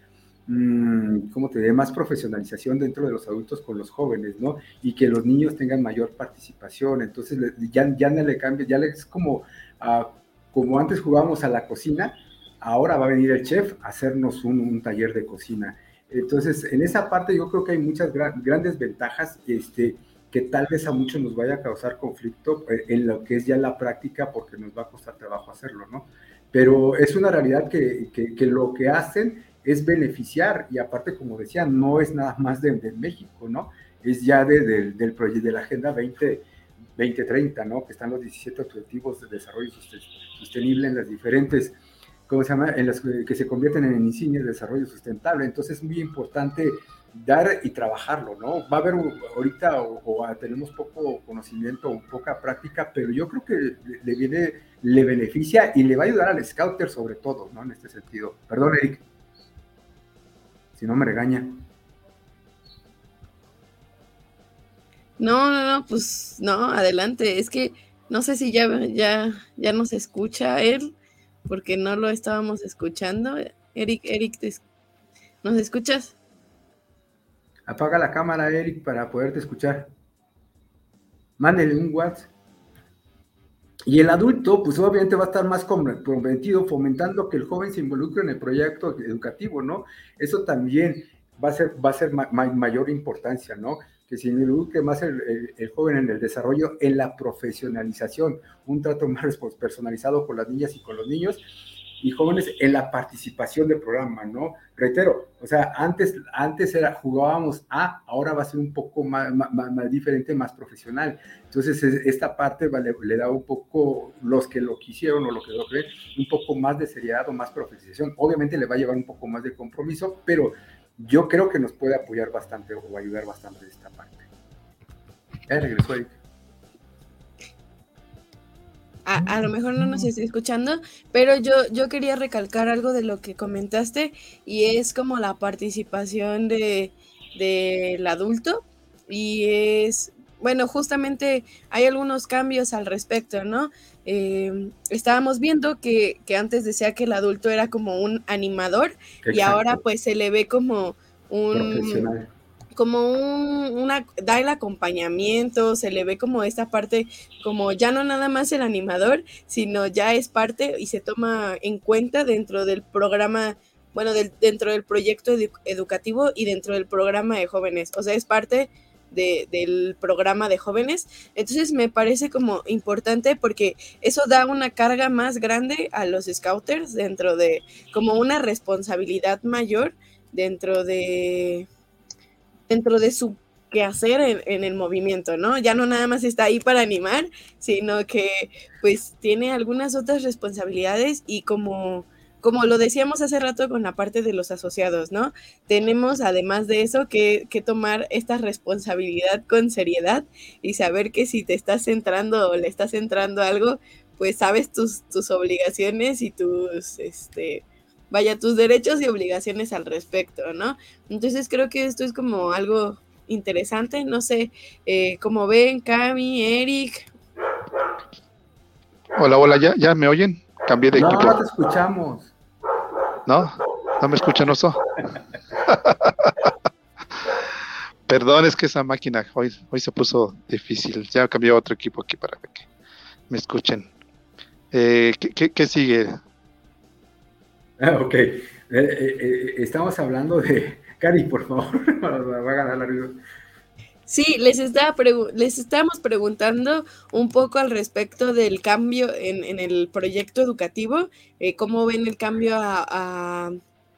Mm, ¿cómo te? Más profesionalización dentro de los adultos con los jóvenes, ¿no? Y que los niños tengan mayor participación. Entonces, ya, ya no le cambia, ya es como, ah, como antes jugábamos a la cocina, ahora va a venir el chef a hacernos un, taller de cocina. Entonces, en esa parte yo creo que hay muchas grandes ventajas este, que tal vez a muchos nos vaya a causar conflicto eh, en lo que es ya la práctica porque nos va a costar trabajo hacerlo, ¿no? Pero es una realidad que, que, que lo que hacen es beneficiar y aparte, como decía, no es nada más de, México, ¿no? Es ya de, del proyecto de la Agenda 20, 2030, ¿no? Que están los 17 objetivos de desarrollo sostenible en las diferentes, ¿cómo se llama? En las que se convierten en insignias de desarrollo sustentable. Entonces es muy importante dar y trabajarlo, ¿no? Va a haber ahorita o, tenemos poco conocimiento o poca práctica, pero yo creo que le viene, le beneficia y le va a ayudar al scouter sobre todo, ¿no? En este sentido. Perdón, Eric si no me regaña. No, no, no, pues no, adelante. Es que no sé si ya, ya, ya nos escucha él, porque no lo estábamos escuchando. Eric, Eric, ¿nos escuchas? Apaga la cámara, Eric, para poderte escuchar. Mándele un WhatsApp. Y el adulto, pues obviamente va a estar más comprometido, fomentando que el joven se involucre en el proyecto educativo, ¿no? Eso también va a ser, va a ser mayor importancia, ¿no? Que se involucre más el, el, joven en el desarrollo, en la profesionalización, un trato más personalizado con las niñas y con los niños, y jóvenes en la participación del programa, ¿no? Reitero, o sea, antes, antes era, jugábamos a, ahora va a ser un poco más, más, diferente, más profesional. Entonces, esta parte vale, le da un poco, los que lo quisieron o lo que lo creen, un poco más de seriedad o más profesionalización. Obviamente le va a llevar un poco más de compromiso, pero yo creo que nos puede apoyar bastante o ayudar bastante esta parte. Ya regresó Eric a, lo mejor no nos está escuchando, pero yo, yo quería recalcar algo de lo que comentaste y es como la participación de, del adulto y es, bueno, justamente hay algunos cambios al respecto, ¿no? Eh, estábamos viendo que, que, antes decía que el adulto era como un animador y ahora pues se le ve como un como un, una, da el acompañamiento, se le ve como esta parte, como ya no nada más el animador, sino ya es parte y se toma en cuenta dentro del programa, bueno, del, dentro del proyecto educativo y dentro del programa de jóvenes, o sea, es parte de, del programa de jóvenes. Entonces me parece como importante porque eso da una carga más grande a los scouters dentro de, como una responsabilidad mayor dentro de dentro de su quehacer en, en el movimiento, ¿no? Ya no nada más está ahí para animar, sino que pues tiene algunas otras responsabilidades y como como lo decíamos hace rato con la parte de los asociados, ¿no? Tenemos además de eso que, que, tomar esta responsabilidad con seriedad y saber que si te estás centrando o le estás centrando algo, pues sabes tus, tus obligaciones y tus, este, vaya, tus derechos y obligaciones al respecto, ¿no? Entonces creo que esto es como algo interesante, no sé, eh, como ven, Cami, Eric. Hola, hola, ¿ya, ya me oyen? Cambié de equipo. No, te escuchamos. ¿No? ¿No me escuchan, Oso? Perdón, es que esa máquina hoy, hoy se puso difícil. Ya cambié a otro equipo aquí para que me escuchen. Eh, ¿qué, qué, sigue? Ah, ok. Eh, eh, eh, estamos hablando de. Cari, por favor, va a ganar la vida. Sí, les, estaba les estábamos preguntando un poco al respecto del cambio en, en el proyecto educativo, cómo ven el cambio a,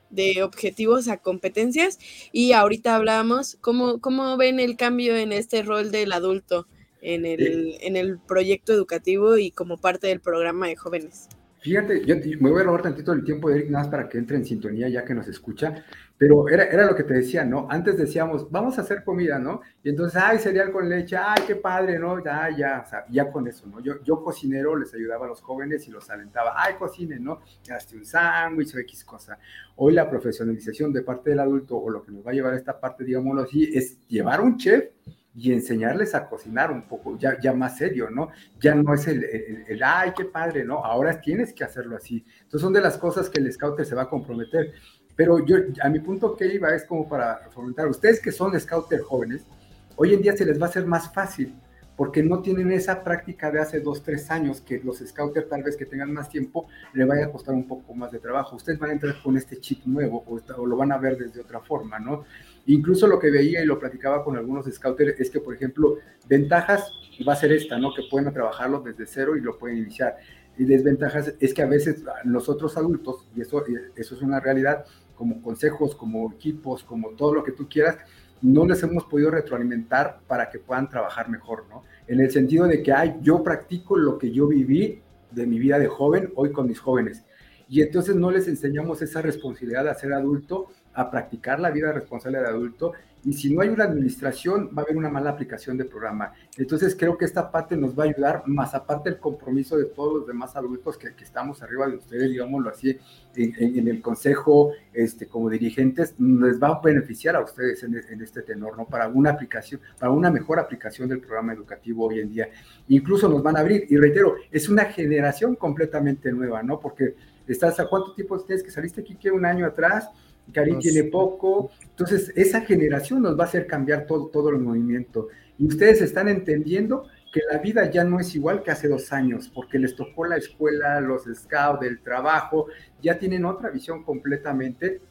de objetivos a competencias y ahorita hablamos cómo, cómo ven el cambio en este rol del adulto en el, en el proyecto educativo y como parte del programa de jóvenes. Fíjate, yo me voy a robar tantito el tiempo de Eric nada más para que entre en sintonía ya que nos escucha, pero era, era lo que te decía, ¿no? Antes decíamos, vamos a hacer comida, ¿no? Y entonces, ay, cereal con leche, ay, qué padre, ¿no? Ya, ya, o sea, ya con eso, ¿no? Yo, yo cocinero les ayudaba a los jóvenes y los alentaba, ay, cocinen, ¿no? Hazte un sándwich o X cosa. Hoy la profesionalización de parte del adulto o lo que nos va a llevar a esta parte, digámoslo así, es llevar un chef y enseñarles a cocinar un poco, ya, ya más serio, ¿no? Ya no es el, el, ay, qué padre, ¿no? Ahora tienes que hacerlo así. Entonces son de las cosas que el scouter se va a comprometer. Pero yo, a mi punto que iba es como para fomentar, ustedes que son scouter jóvenes, hoy en día se les va a hacer más fácil, porque no tienen esa práctica de hace dos, tres años, que los scouters tal vez que tengan más tiempo, le vaya a costar un poco más de trabajo. Ustedes van a entrar con este chip nuevo o, o lo van a ver desde otra forma, ¿no? Incluso lo que veía y lo platicaba con algunos scouters es que, por ejemplo, ventajas va a ser esta, ¿no? Que pueden trabajarlo desde cero y lo pueden iniciar. Y desventajas es que a veces nosotros adultos, y eso, eso es una realidad, como consejos, como equipos, como todo lo que tú quieras, no les hemos podido retroalimentar para que puedan trabajar mejor, ¿no? En el sentido de que, ay, yo practico lo que yo viví de mi vida de joven hoy con mis jóvenes. Y entonces no les enseñamos esa responsabilidad de ser adulto a practicar la vida responsable de adulto y si no hay una administración va a haber una mala aplicación del programa. Entonces creo que esta parte nos va a ayudar, más aparte el compromiso de todos los demás adultos que, estamos arriba de ustedes, digámoslo así, en, en, el consejo, este, como dirigentes, les va a beneficiar a ustedes en, en, este tenor, ¿no? Para una aplicación, para una mejor aplicación del programa educativo hoy en día. Incluso nos van a abrir, y reitero, es una generación completamente nueva, ¿no? Porque estás a cuánto tiempo tienes que saliste aquí que un año atrás, Karim tiene poco, entonces esa generación nos va a hacer cambiar todo, todo el movimiento. Y ustedes están entendiendo que la vida ya no es igual que hace dos años, porque les tocó la escuela, los scouts, el trabajo, ya tienen otra visión completamente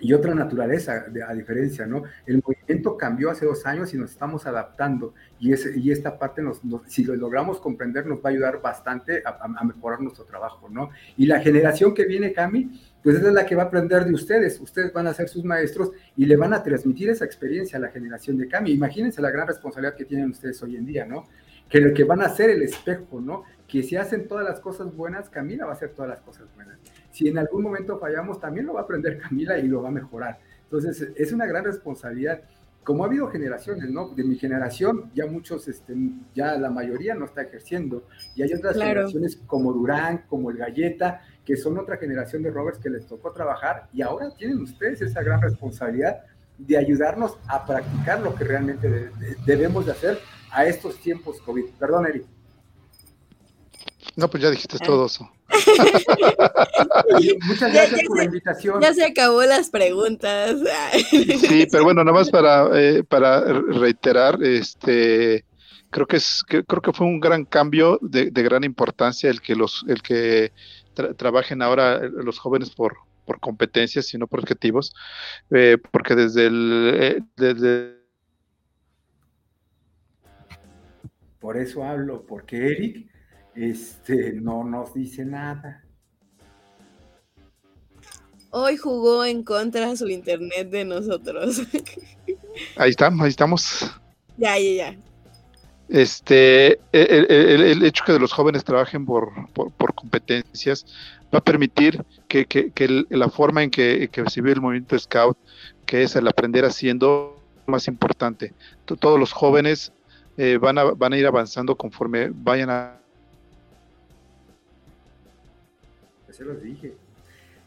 y otra naturaleza, a diferencia, ¿no? El movimiento cambió hace dos años y nos estamos adaptando y, es, y esta parte, nos, si lo logramos comprender, nos va a ayudar bastante a, a, mejorar nuestro trabajo, ¿no? Y la generación que viene, Cami, pues es la que va a aprender de ustedes. Ustedes van a ser sus maestros y le van a transmitir esa experiencia a la generación de Cami. Imagínense la gran responsabilidad que tienen ustedes hoy en día, ¿no? Que, que van a ser el espejo, ¿no? Que si hacen todas las cosas buenas, Camila va a hacer todas las cosas buenas. Si en algún momento fallamos, también lo va a aprender Camila y lo va a mejorar. Entonces, es una gran responsabilidad. Como ha habido generaciones, ¿no? De mi generación, ya muchos, este, ya la mayoría no está ejerciendo. Y hay otras claro. generaciones como Durán, como el Galleta, que son otra generación de Roberts que les tocó trabajar y ahora tienen ustedes esa gran responsabilidad de ayudarnos a practicar lo que realmente de, de, debemos de hacer a estos tiempos COVID. Perdón, Eric. No, pues ya dijiste todo eso. Muchas gracias ya, ya por la invitación. Ya se acabó las preguntas. sí, pero bueno, nada más para, eh, para reiterar, este creo que es que, creo que fue un gran cambio de, de gran importancia el que los el que tra trabajen ahora los jóvenes por, por competencias, sino por objetivos, eh, porque desde el... Eh, desde... Por eso hablo, porque Eric este, no nos dice nada. Hoy jugó en contra su internet de nosotros. Ahí estamos, ahí estamos. Ya, ya, ya. Este, el, el, el, hecho que los jóvenes trabajen por, por, por competencias va a permitir que, que, que la forma en que, que se vive el movimiento Scout, que es el aprender haciendo, más importante. Todos los jóvenes eh, van, a, van a ir avanzando conforme vayan a... Se los dije.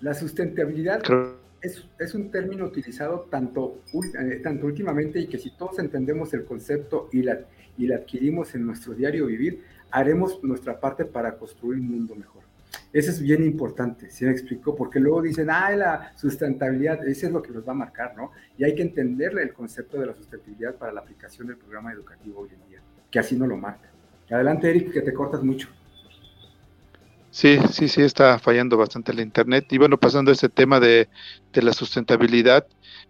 La sustentabilidad es, es, un término utilizado tanto, eh, tanto últimamente y que si todos entendemos el concepto y la y la adquirimos en nuestro diario vivir, haremos nuestra parte para construir un mundo mejor. Eso es bien importante, ¿sí me explico? Porque luego dicen, ah, la sustentabilidad, eso es lo que nos va a marcar, ¿no? Y hay que entenderle el concepto de la sustentabilidad para la aplicación del programa educativo hoy en día, que así no lo marca. Adelante, Eric, que te cortas mucho. Sí, sí, sí, está fallando bastante el Internet. Y bueno, pasando a ese tema de, de la sustentabilidad,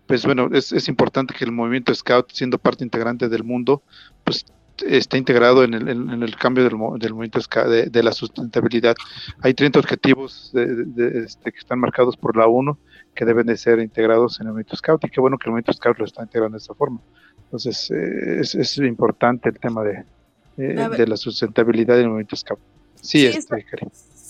pues bueno, es, es, importante que el movimiento Scout, siendo parte integrante del mundo, pues está integrado en el, en, en el cambio del, del movimiento Scout, de, de, la sustentabilidad. Hay 30 objetivos de, este, que están marcados por la ONU que deben de ser integrados en el movimiento Scout y qué bueno que el movimiento Scout lo está integrando de esta forma. Entonces, eh, es, es, importante el tema de, eh, de la sustentabilidad del movimiento Scout. Sí, sí este,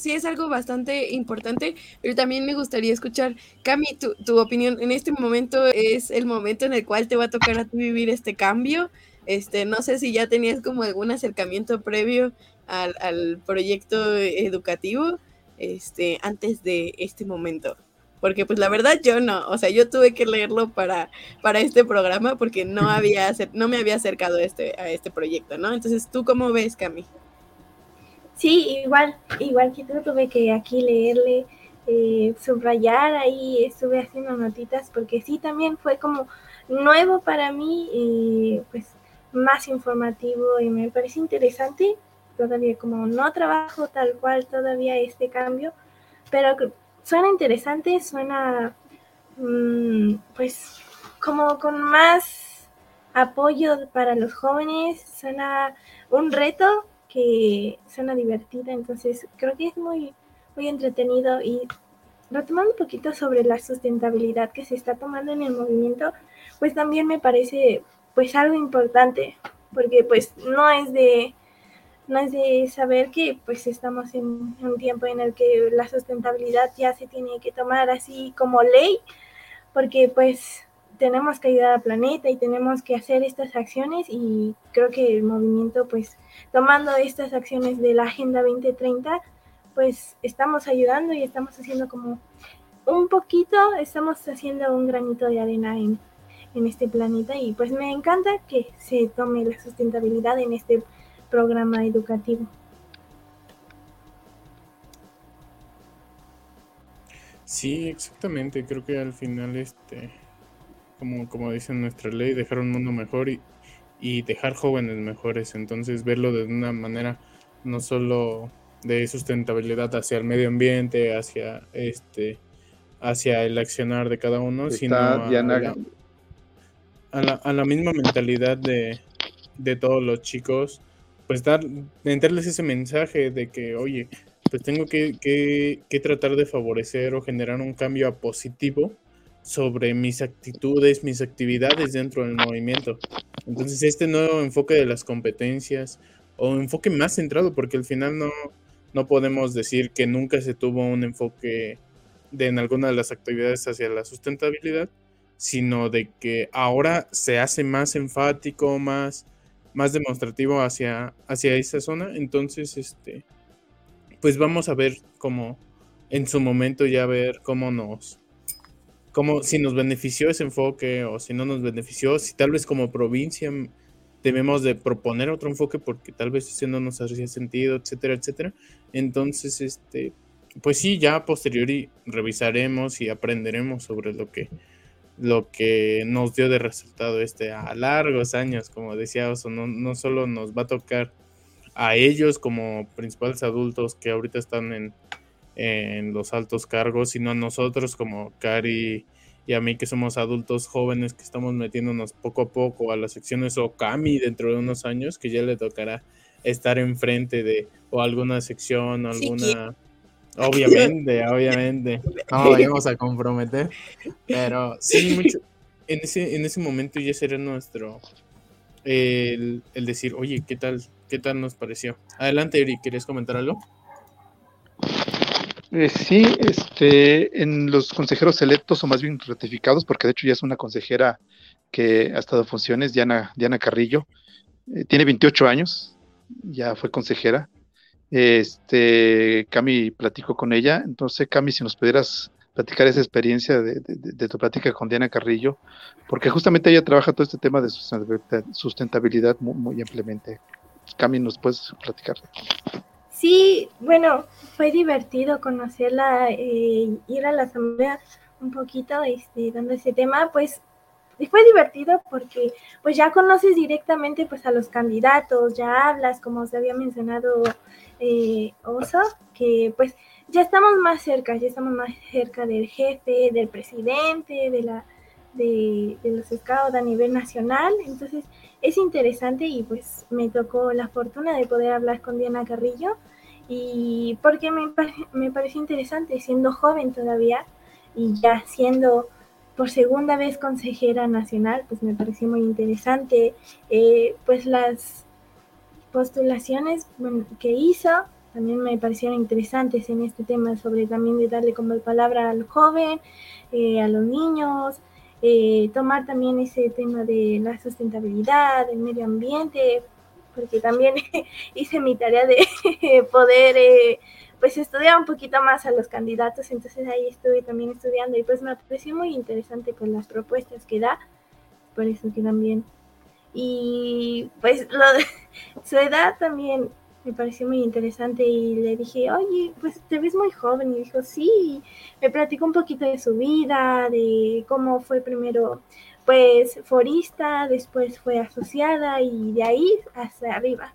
sí es algo bastante importante, pero también me gustaría escuchar, Cami, tu, tu, opinión. En este momento es el momento en el cual te va a tocar a ti vivir este cambio. Este, no sé si ya tenías como algún acercamiento previo al, al proyecto educativo este, antes de este momento porque pues la verdad yo no, o sea, yo tuve que leerlo para, para este programa porque no, había, no me había acercado este, a este proyecto, ¿no? Entonces, ¿tú cómo ves, Cami? Sí, igual, igual que tú tuve que aquí leerle, eh, subrayar, ahí estuve haciendo notitas porque sí, también fue como nuevo para mí y pues más informativo y me parece interesante, todavía como no trabajo tal cual todavía este cambio, pero suena interesante, suena mm, pues como con más apoyo para los jóvenes, suena un reto que suena divertido, entonces creo que es muy, muy entretenido. Y retomando un poquito sobre la sustentabilidad que se está tomando en el movimiento, pues también me parece pues algo importante, porque pues no es de no es de saber que pues estamos en un tiempo en el que la sustentabilidad ya se tiene que tomar así como ley, porque pues tenemos que ayudar al planeta y tenemos que hacer estas acciones y creo que el movimiento pues tomando estas acciones de la Agenda 2030 pues estamos ayudando y estamos haciendo como un poquito, estamos haciendo un granito de arena en, en este planeta y pues me encanta que se tome la sustentabilidad en este programa educativo. Sí, exactamente. Creo que al final, este, como, como dice nuestra ley, dejar un mundo mejor y, y dejar jóvenes mejores. Entonces, verlo de una manera no solo de sustentabilidad hacia el medio ambiente, hacia este, hacia el accionar de cada uno, sino a, la, a, la, misma mentalidad de, de todos los chicos pues dar, entrarles ese mensaje de que, oye, pues tengo que, que, tratar de favorecer o generar un cambio positivo sobre mis actitudes, mis actividades dentro del movimiento. Entonces, este nuevo enfoque de las competencias o enfoque más centrado, porque al final no, no podemos decir que nunca se tuvo un enfoque de en alguna de las actividades hacia la sustentabilidad, sino de que ahora se hace más enfático, más, más demostrativo hacia, hacia esa zona. Entonces, este, pues vamos a ver cómo en su momento ya ver cómo nos, cómo, si nos benefició ese enfoque o si no nos benefició, si tal vez como provincia debemos de proponer otro enfoque porque tal vez ese no nos hacía sentido, etcétera, etcétera. Entonces, este, pues sí, ya posteriori revisaremos y aprenderemos sobre lo que lo que nos dio de resultado este a largos años, como decía Oso, no, no solo nos va a tocar a ellos como principales adultos que ahorita están en, en los altos cargos, sino a nosotros como Cari y a mí que somos adultos jóvenes que estamos metiéndonos poco a poco a las secciones o Cami dentro de unos años que ya le tocará estar enfrente de o alguna sección o alguna Obviamente, obviamente. No vayamos a comprometer. Pero sí, mucho, en, ese, en ese momento ya será nuestro. El, decir, oye, ¿qué tal, ¿qué tal nos pareció? Adelante, Eric, ¿quieres comentar algo? Eh, sí, este, en los consejeros electos o más bien ratificados, porque de hecho ya es una consejera que ha estado en funciones, Diana, Diana Carrillo, eh, tiene 28 años, ya fue consejera, este, Cami platicó con ella, entonces Cami, si nos pudieras platicar esa experiencia de, tu plática con Diana Carrillo, porque justamente ella trabaja todo este tema de sustentabilidad muy, ampliamente. Cami, ¿nos puedes platicar? Sí, bueno, fue divertido conocerla, eh, ir a la asamblea un poquito este, dando ese tema, pues y fue divertido porque pues ya conoces directamente pues a los candidatos, ya hablas como se había mencionado eh, Oso, que pues ya estamos más cerca, ya estamos más cerca del jefe, del presidente, de la de, los scouts a nivel nacional, entonces es interesante y pues me tocó la fortuna de poder hablar con Diana Carrillo y porque me, me pareció interesante siendo joven todavía y ya siendo por segunda vez consejera nacional, pues me pareció muy interesante, eh, pues las postulaciones que hizo también me parecieron interesantes en este tema sobre también de darle como palabra al joven, eh, a los niños, eh, tomar también ese tema de la sustentabilidad, del medio ambiente, porque también hice mi tarea de poder eh, pues estudiar un poquito más a los candidatos, entonces ahí estuve también estudiando y pues me pareció muy interesante con las propuestas que da, por eso que también. Y pues su edad también me pareció muy interesante y le dije, oye, pues te ves muy joven. Y dijo, sí, me platicó un poquito de su vida, de cómo fue primero, pues, forista, después fue asociada y de ahí hasta arriba.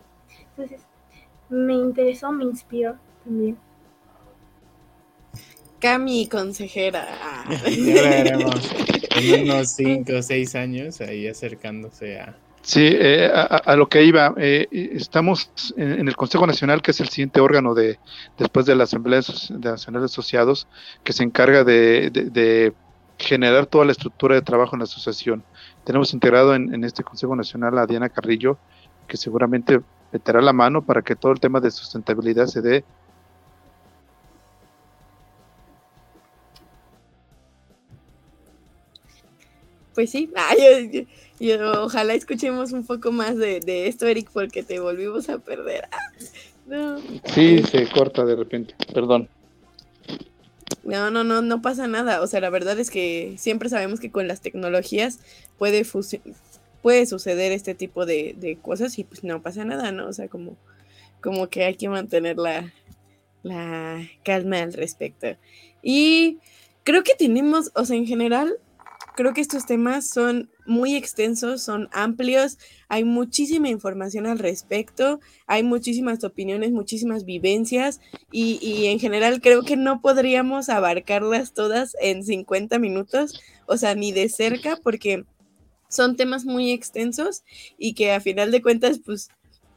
Entonces, me interesó, me inspiró también. Cami, consejera. ya veremos en unos 5 o 6 años ahí acercándose a Sí, eh, a, lo que iba, eh, estamos en, el Consejo Nacional, que es el siguiente órgano de después de la Asamblea Nacional de Asociados, que se encarga de, generar toda la estructura de trabajo en la asociación. Tenemos integrado en, este Consejo Nacional a Diana Carrillo, que seguramente meterá la mano para que todo el tema de sustentabilidad se dé Pues sí, ojalá escuchemos un poco más de, esto, Eric, porque te volvimos a perder. Ah, sí, se corta de repente, perdón. No, no, no, no pasa nada. O sea, la verdad es que siempre sabemos que con las tecnologías puede, puede suceder este tipo de, cosas y pues no pasa nada, ¿no? O sea, como, como que hay que mantener la, la calma al respecto. Y creo que tenemos, o sea, en general, creo que estos temas son muy extensos, son amplios, hay muchísima información al respecto, hay muchísimas opiniones, muchísimas vivencias y, en general creo que no podríamos abarcarlas todas en 50 minutos, o sea, ni de cerca, porque son temas muy extensos y que a final de cuentas, pues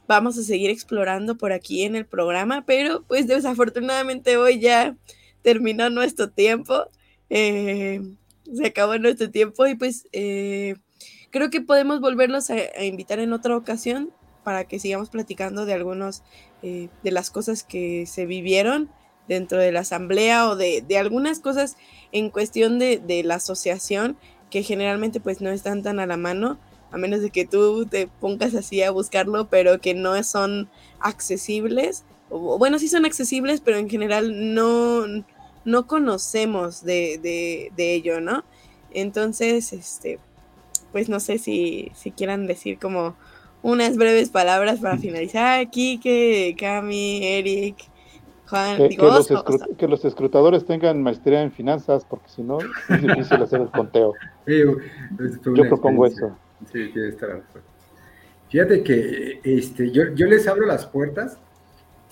vamos a seguir explorando por aquí en el programa, pero pues desafortunadamente hoy ya terminó nuestro tiempo. Eh, se acabó nuestro tiempo y pues eh, creo que podemos volverlos a, invitar en otra ocasión para que sigamos platicando de algunos eh, de las cosas que se vivieron dentro de la asamblea o de, algunas cosas en cuestión de, la asociación que generalmente pues no están tan a la mano a menos de que tú te pongas así a buscarlo pero que no son accesibles o, bueno sí son accesibles pero en general no no conocemos de, de, ello, ¿no? Entonces, este, pues no sé si, si quieran decir como unas breves palabras para finalizar. Kike, Cami, Eric, Juan. Que, que, los escrutadores tengan maestría en finanzas, porque si no, es difícil hacer el conteo. yo propongo eso. Sí, tiene estar Fíjate que este, yo, yo les abro las puertas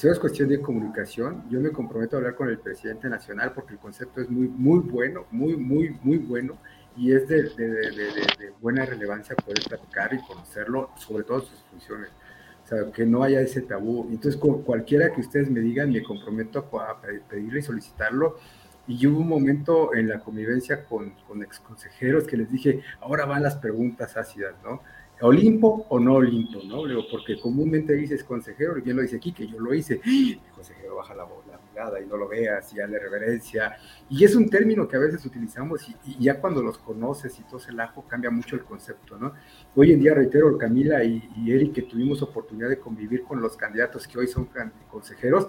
si es cuestión de comunicación, yo me comprometo a hablar con el presidente nacional porque el concepto es muy, muy bueno, muy, muy, muy bueno y es de, buena relevancia poder platicar y conocerlo, sobre todo sus funciones. O sea, que no haya ese tabú. Entonces, cualquiera que ustedes me digan, me comprometo a pedirle y solicitarlo. Y hubo un momento en la convivencia con, con ex consejeros que les dije, ahora van las preguntas ácidas, ¿no? Olimpo o no Olimpo, ¿no? porque comúnmente dices consejero, y bien lo dice aquí, que yo lo hice, el consejero baja la, mirada y no lo veas, y de reverencia, y es un término que a veces utilizamos y, ya cuando los conoces y todo el ajo cambia mucho el concepto, ¿no? Hoy en día, reitero, Camila y, y Eric, que tuvimos oportunidad de convivir con los candidatos que hoy son consejeros,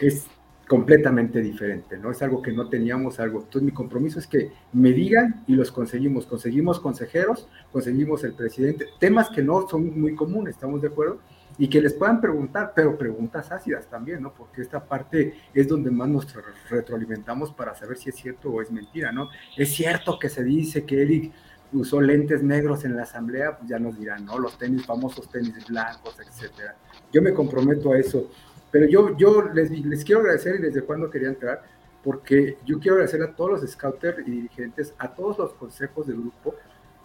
es completamente diferente, ¿no? Es algo que no teníamos, algo. Entonces mi compromiso es que me digan y los conseguimos. Conseguimos consejeros, conseguimos el presidente, temas que no son muy comunes, ¿estamos de acuerdo? Y que les puedan preguntar, pero preguntas ácidas también, ¿no? Porque esta parte es donde más nos retroalimentamos para saber si es cierto o es mentira, ¿no? Es cierto que se dice que Eric usó lentes negros en la asamblea, pues ya nos dirán, ¿no? Los tenis, famosos tenis blancos, etcétera. Yo me comprometo a eso. Pero yo, yo les, quiero agradecer y desde cuándo quería entrar, porque yo quiero agradecer a todos los scouters y dirigentes, a todos los consejos del grupo,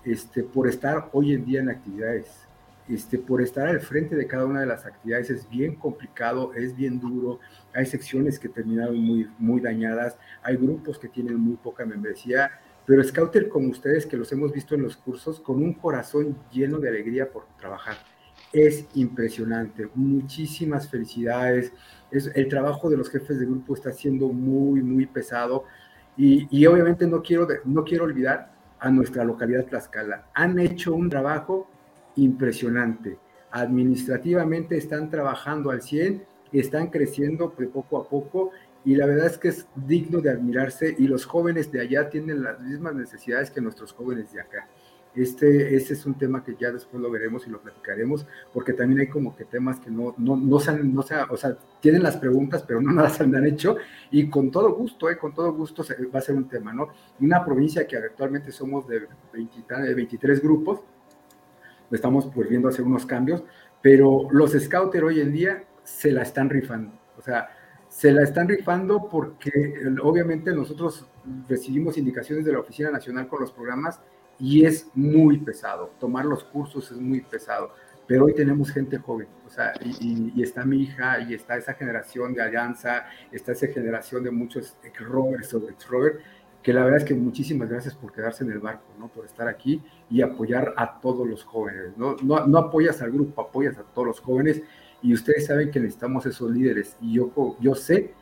este, por estar hoy en día en actividades, este, por estar al frente de cada una de las actividades. Es bien complicado, es bien duro, hay secciones que terminaron muy, muy dañadas, hay grupos que tienen muy poca membresía, pero scouter como ustedes que los hemos visto en los cursos, con un corazón lleno de alegría por trabajar es impresionante. Muchísimas felicidades. Es, el trabajo de los jefes de grupo está siendo muy, muy pesado. Y, y obviamente no quiero, no quiero olvidar a nuestra localidad Tlaxcala. Han hecho un trabajo impresionante. Administrativamente están trabajando al 100, están creciendo de poco a poco y la verdad es que es digno de admirarse y los jóvenes de allá tienen las mismas necesidades que nuestros jóvenes de acá. Este, este es un tema que ya después lo veremos y lo platicaremos, porque también hay como que temas que no, no, no, no o sea, tienen las preguntas, pero no las han hecho, y con todo gusto, eh, con todo gusto va a ser un tema, ¿no? Una provincia que actualmente somos de, 23 grupos, estamos volviendo a hacer unos cambios, pero los scouters hoy en día se la están rifando, o sea, se la están rifando porque obviamente nosotros recibimos indicaciones de la Oficina Nacional con los programas y es muy pesado. Tomar los cursos es muy pesado. Pero hoy tenemos gente joven, o sea, y, está mi hija, y está esa generación de Alianza, está esa generación de muchos ex-rovers o ex-rovers, que la verdad es que muchísimas gracias por quedarse en el barco, ¿no? Por estar aquí y apoyar a todos los jóvenes, ¿no? No, no apoyas al grupo, apoyas a todos los jóvenes y ustedes saben que necesitamos esos líderes y yo, yo sé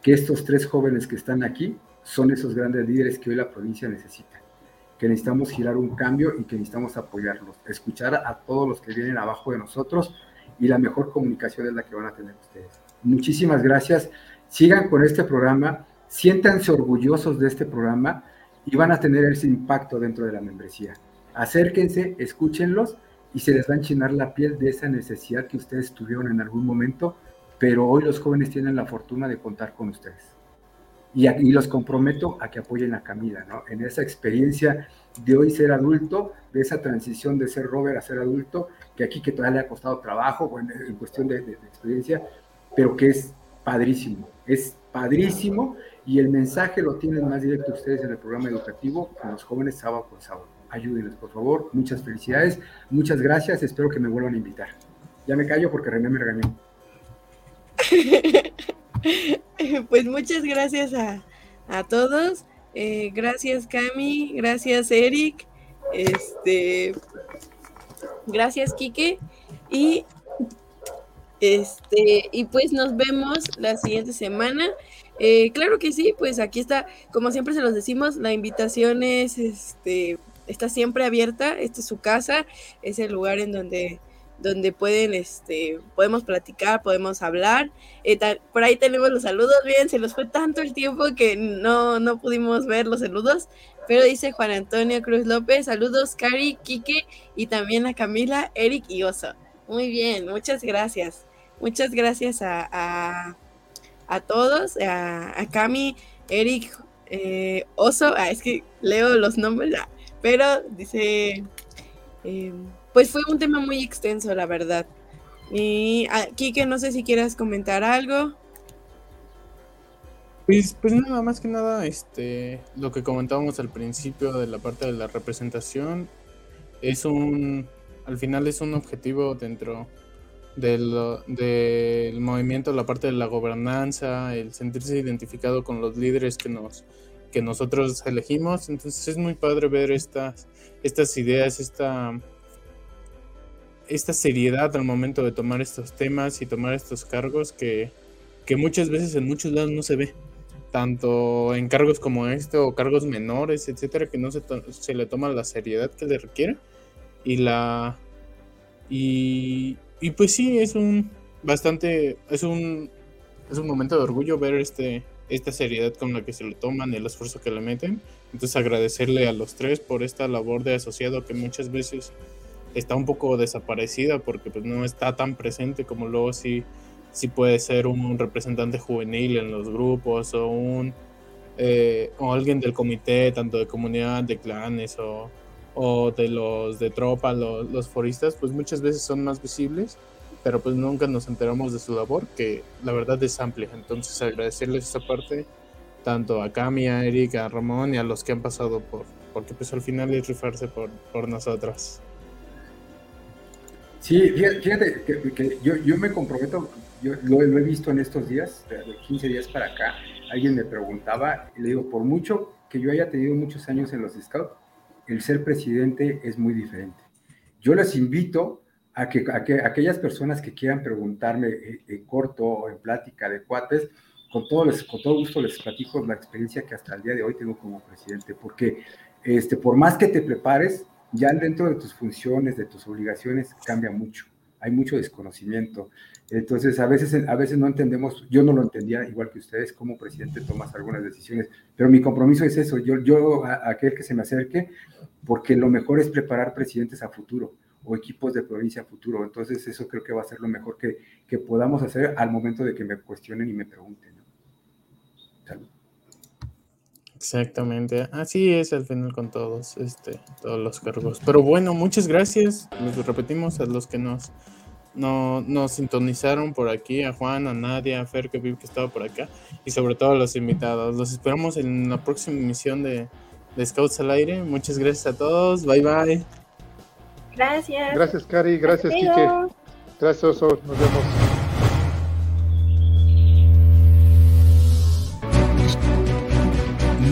que estos tres jóvenes que están aquí son esos grandes líderes que hoy la provincia necesita que necesitamos girar un cambio y que necesitamos apoyarlos, escuchar a todos los que vienen abajo de nosotros y la mejor comunicación es la que van a tener ustedes. Muchísimas gracias. Sigan con este programa, siéntanse orgullosos de este programa y van a tener ese impacto dentro de la membresía. Acérquense, escúchenlos y se les va a enchinar la piel de esa necesidad que ustedes tuvieron en algún momento, pero hoy los jóvenes tienen la fortuna de contar con ustedes y, los comprometo a que apoyen a Camila, ¿no? En esa experiencia de hoy ser adulto, de esa transición de ser Robert a ser adulto, que aquí que todavía le ha costado trabajo en, cuestión de, experiencia, pero que es padrísimo, es padrísimo y el mensaje lo tienen más directo ustedes en el programa educativo con los jóvenes sábado con sábado. Ayúdenles, por favor. Muchas felicidades, muchas gracias. Espero que me vuelvan a invitar. Ya me callo porque René me regañó. pues muchas gracias a, todos. Eh, gracias Cami, gracias Eric, este, gracias Kike y este y pues nos vemos la siguiente semana. Eh, claro que sí, pues aquí está, como siempre se los decimos, la invitación es, este, está siempre abierta. Esta es su casa, es el lugar en donde donde pueden, este, podemos platicar, podemos hablar. Eh, por ahí tenemos los saludos, bien, se nos fue tanto el tiempo que no, no pudimos ver los saludos, pero dice Juan Antonio Cruz López, saludos Cari, Quique y también a Camila, Eric y Oso. Muy bien, muchas gracias. Muchas gracias a, a, todos, a, a, Cami, Eric, eh, Oso, ah, es que leo los nombres, ya, pero dice... Eh, pues fue un tema muy extenso, la verdad. Y aquí que no sé si quieras comentar algo. Pues, pues nada, más que nada, este, lo que comentábamos al principio de la parte de la representación, es un, al final es un objetivo dentro del, del movimiento, la parte de la gobernanza, el sentirse identificado con los líderes que nos, que nosotros elegimos. Entonces es muy padre ver estas, estas ideas, esta esta seriedad al momento de tomar estos temas y tomar estos cargos que, muchas veces en muchos lados no se ve. Tanto en cargos como este o cargos menores, etcétera, que no se, se le toma la seriedad que le requiere. Y la. Y, y pues sí, es un bastante. Es un, es un momento de orgullo ver este, esta seriedad con la que se le toman, el esfuerzo que le meten. Entonces agradecerle a los tres por esta labor de asociado que muchas veces está un poco desaparecida porque pues no está tan presente como luego sí, sí puede ser un representante juvenil en los grupos o un eh, o alguien del comité, tanto de comunidad, de clanes o, o de los de tropa, los, los, foristas, pues muchas veces son más visibles, pero pues nunca nos enteramos de su labor, que la verdad es amplia. Entonces agradecerles esa parte, tanto a Cami, a Eric, a Ramón y a los que han pasado por, porque pues al final es rifarse por, por nosotras. Sí, fíjate que, yo, me comprometo, yo lo, he visto en estos días, de 15 días para acá, alguien me preguntaba, y le digo, por mucho que yo haya tenido muchos años en los Scouts, el ser presidente es muy diferente. Yo les invito a que, aquellas personas que quieran preguntarme eh, en corto o en plática de cuates, con todo, les, con todo gusto les platico la experiencia que hasta el día de hoy tengo como presidente, porque este, por más que te prepares, ya dentro de tus funciones, de tus obligaciones, cambia mucho. Hay mucho desconocimiento. Entonces, a veces, a veces no entendemos, yo no lo entendía igual que ustedes, como presidente tomas algunas decisiones, pero mi compromiso es eso, yo, yo a, aquel que se me acerque, porque lo mejor es preparar presidentes a futuro o equipos de provincia a futuro. Entonces, eso creo que va a ser lo mejor que, que podamos hacer al momento de que me cuestionen y me pregunten. Exactamente, así es al final con todos, este, todos los cargos. Pero bueno, muchas gracias, les repetimos a los que nos no, nos sintonizaron por aquí, a Juan, a Nadia, a Fer que vi que estaba por acá, y sobre todo a los invitados. Los esperamos en la próxima emisión de, Scouts al Aire. Muchas gracias a todos, bye bye. Gracias. Gracias, Cari, gracias, Kike. Gracias, Oso, nos vemos.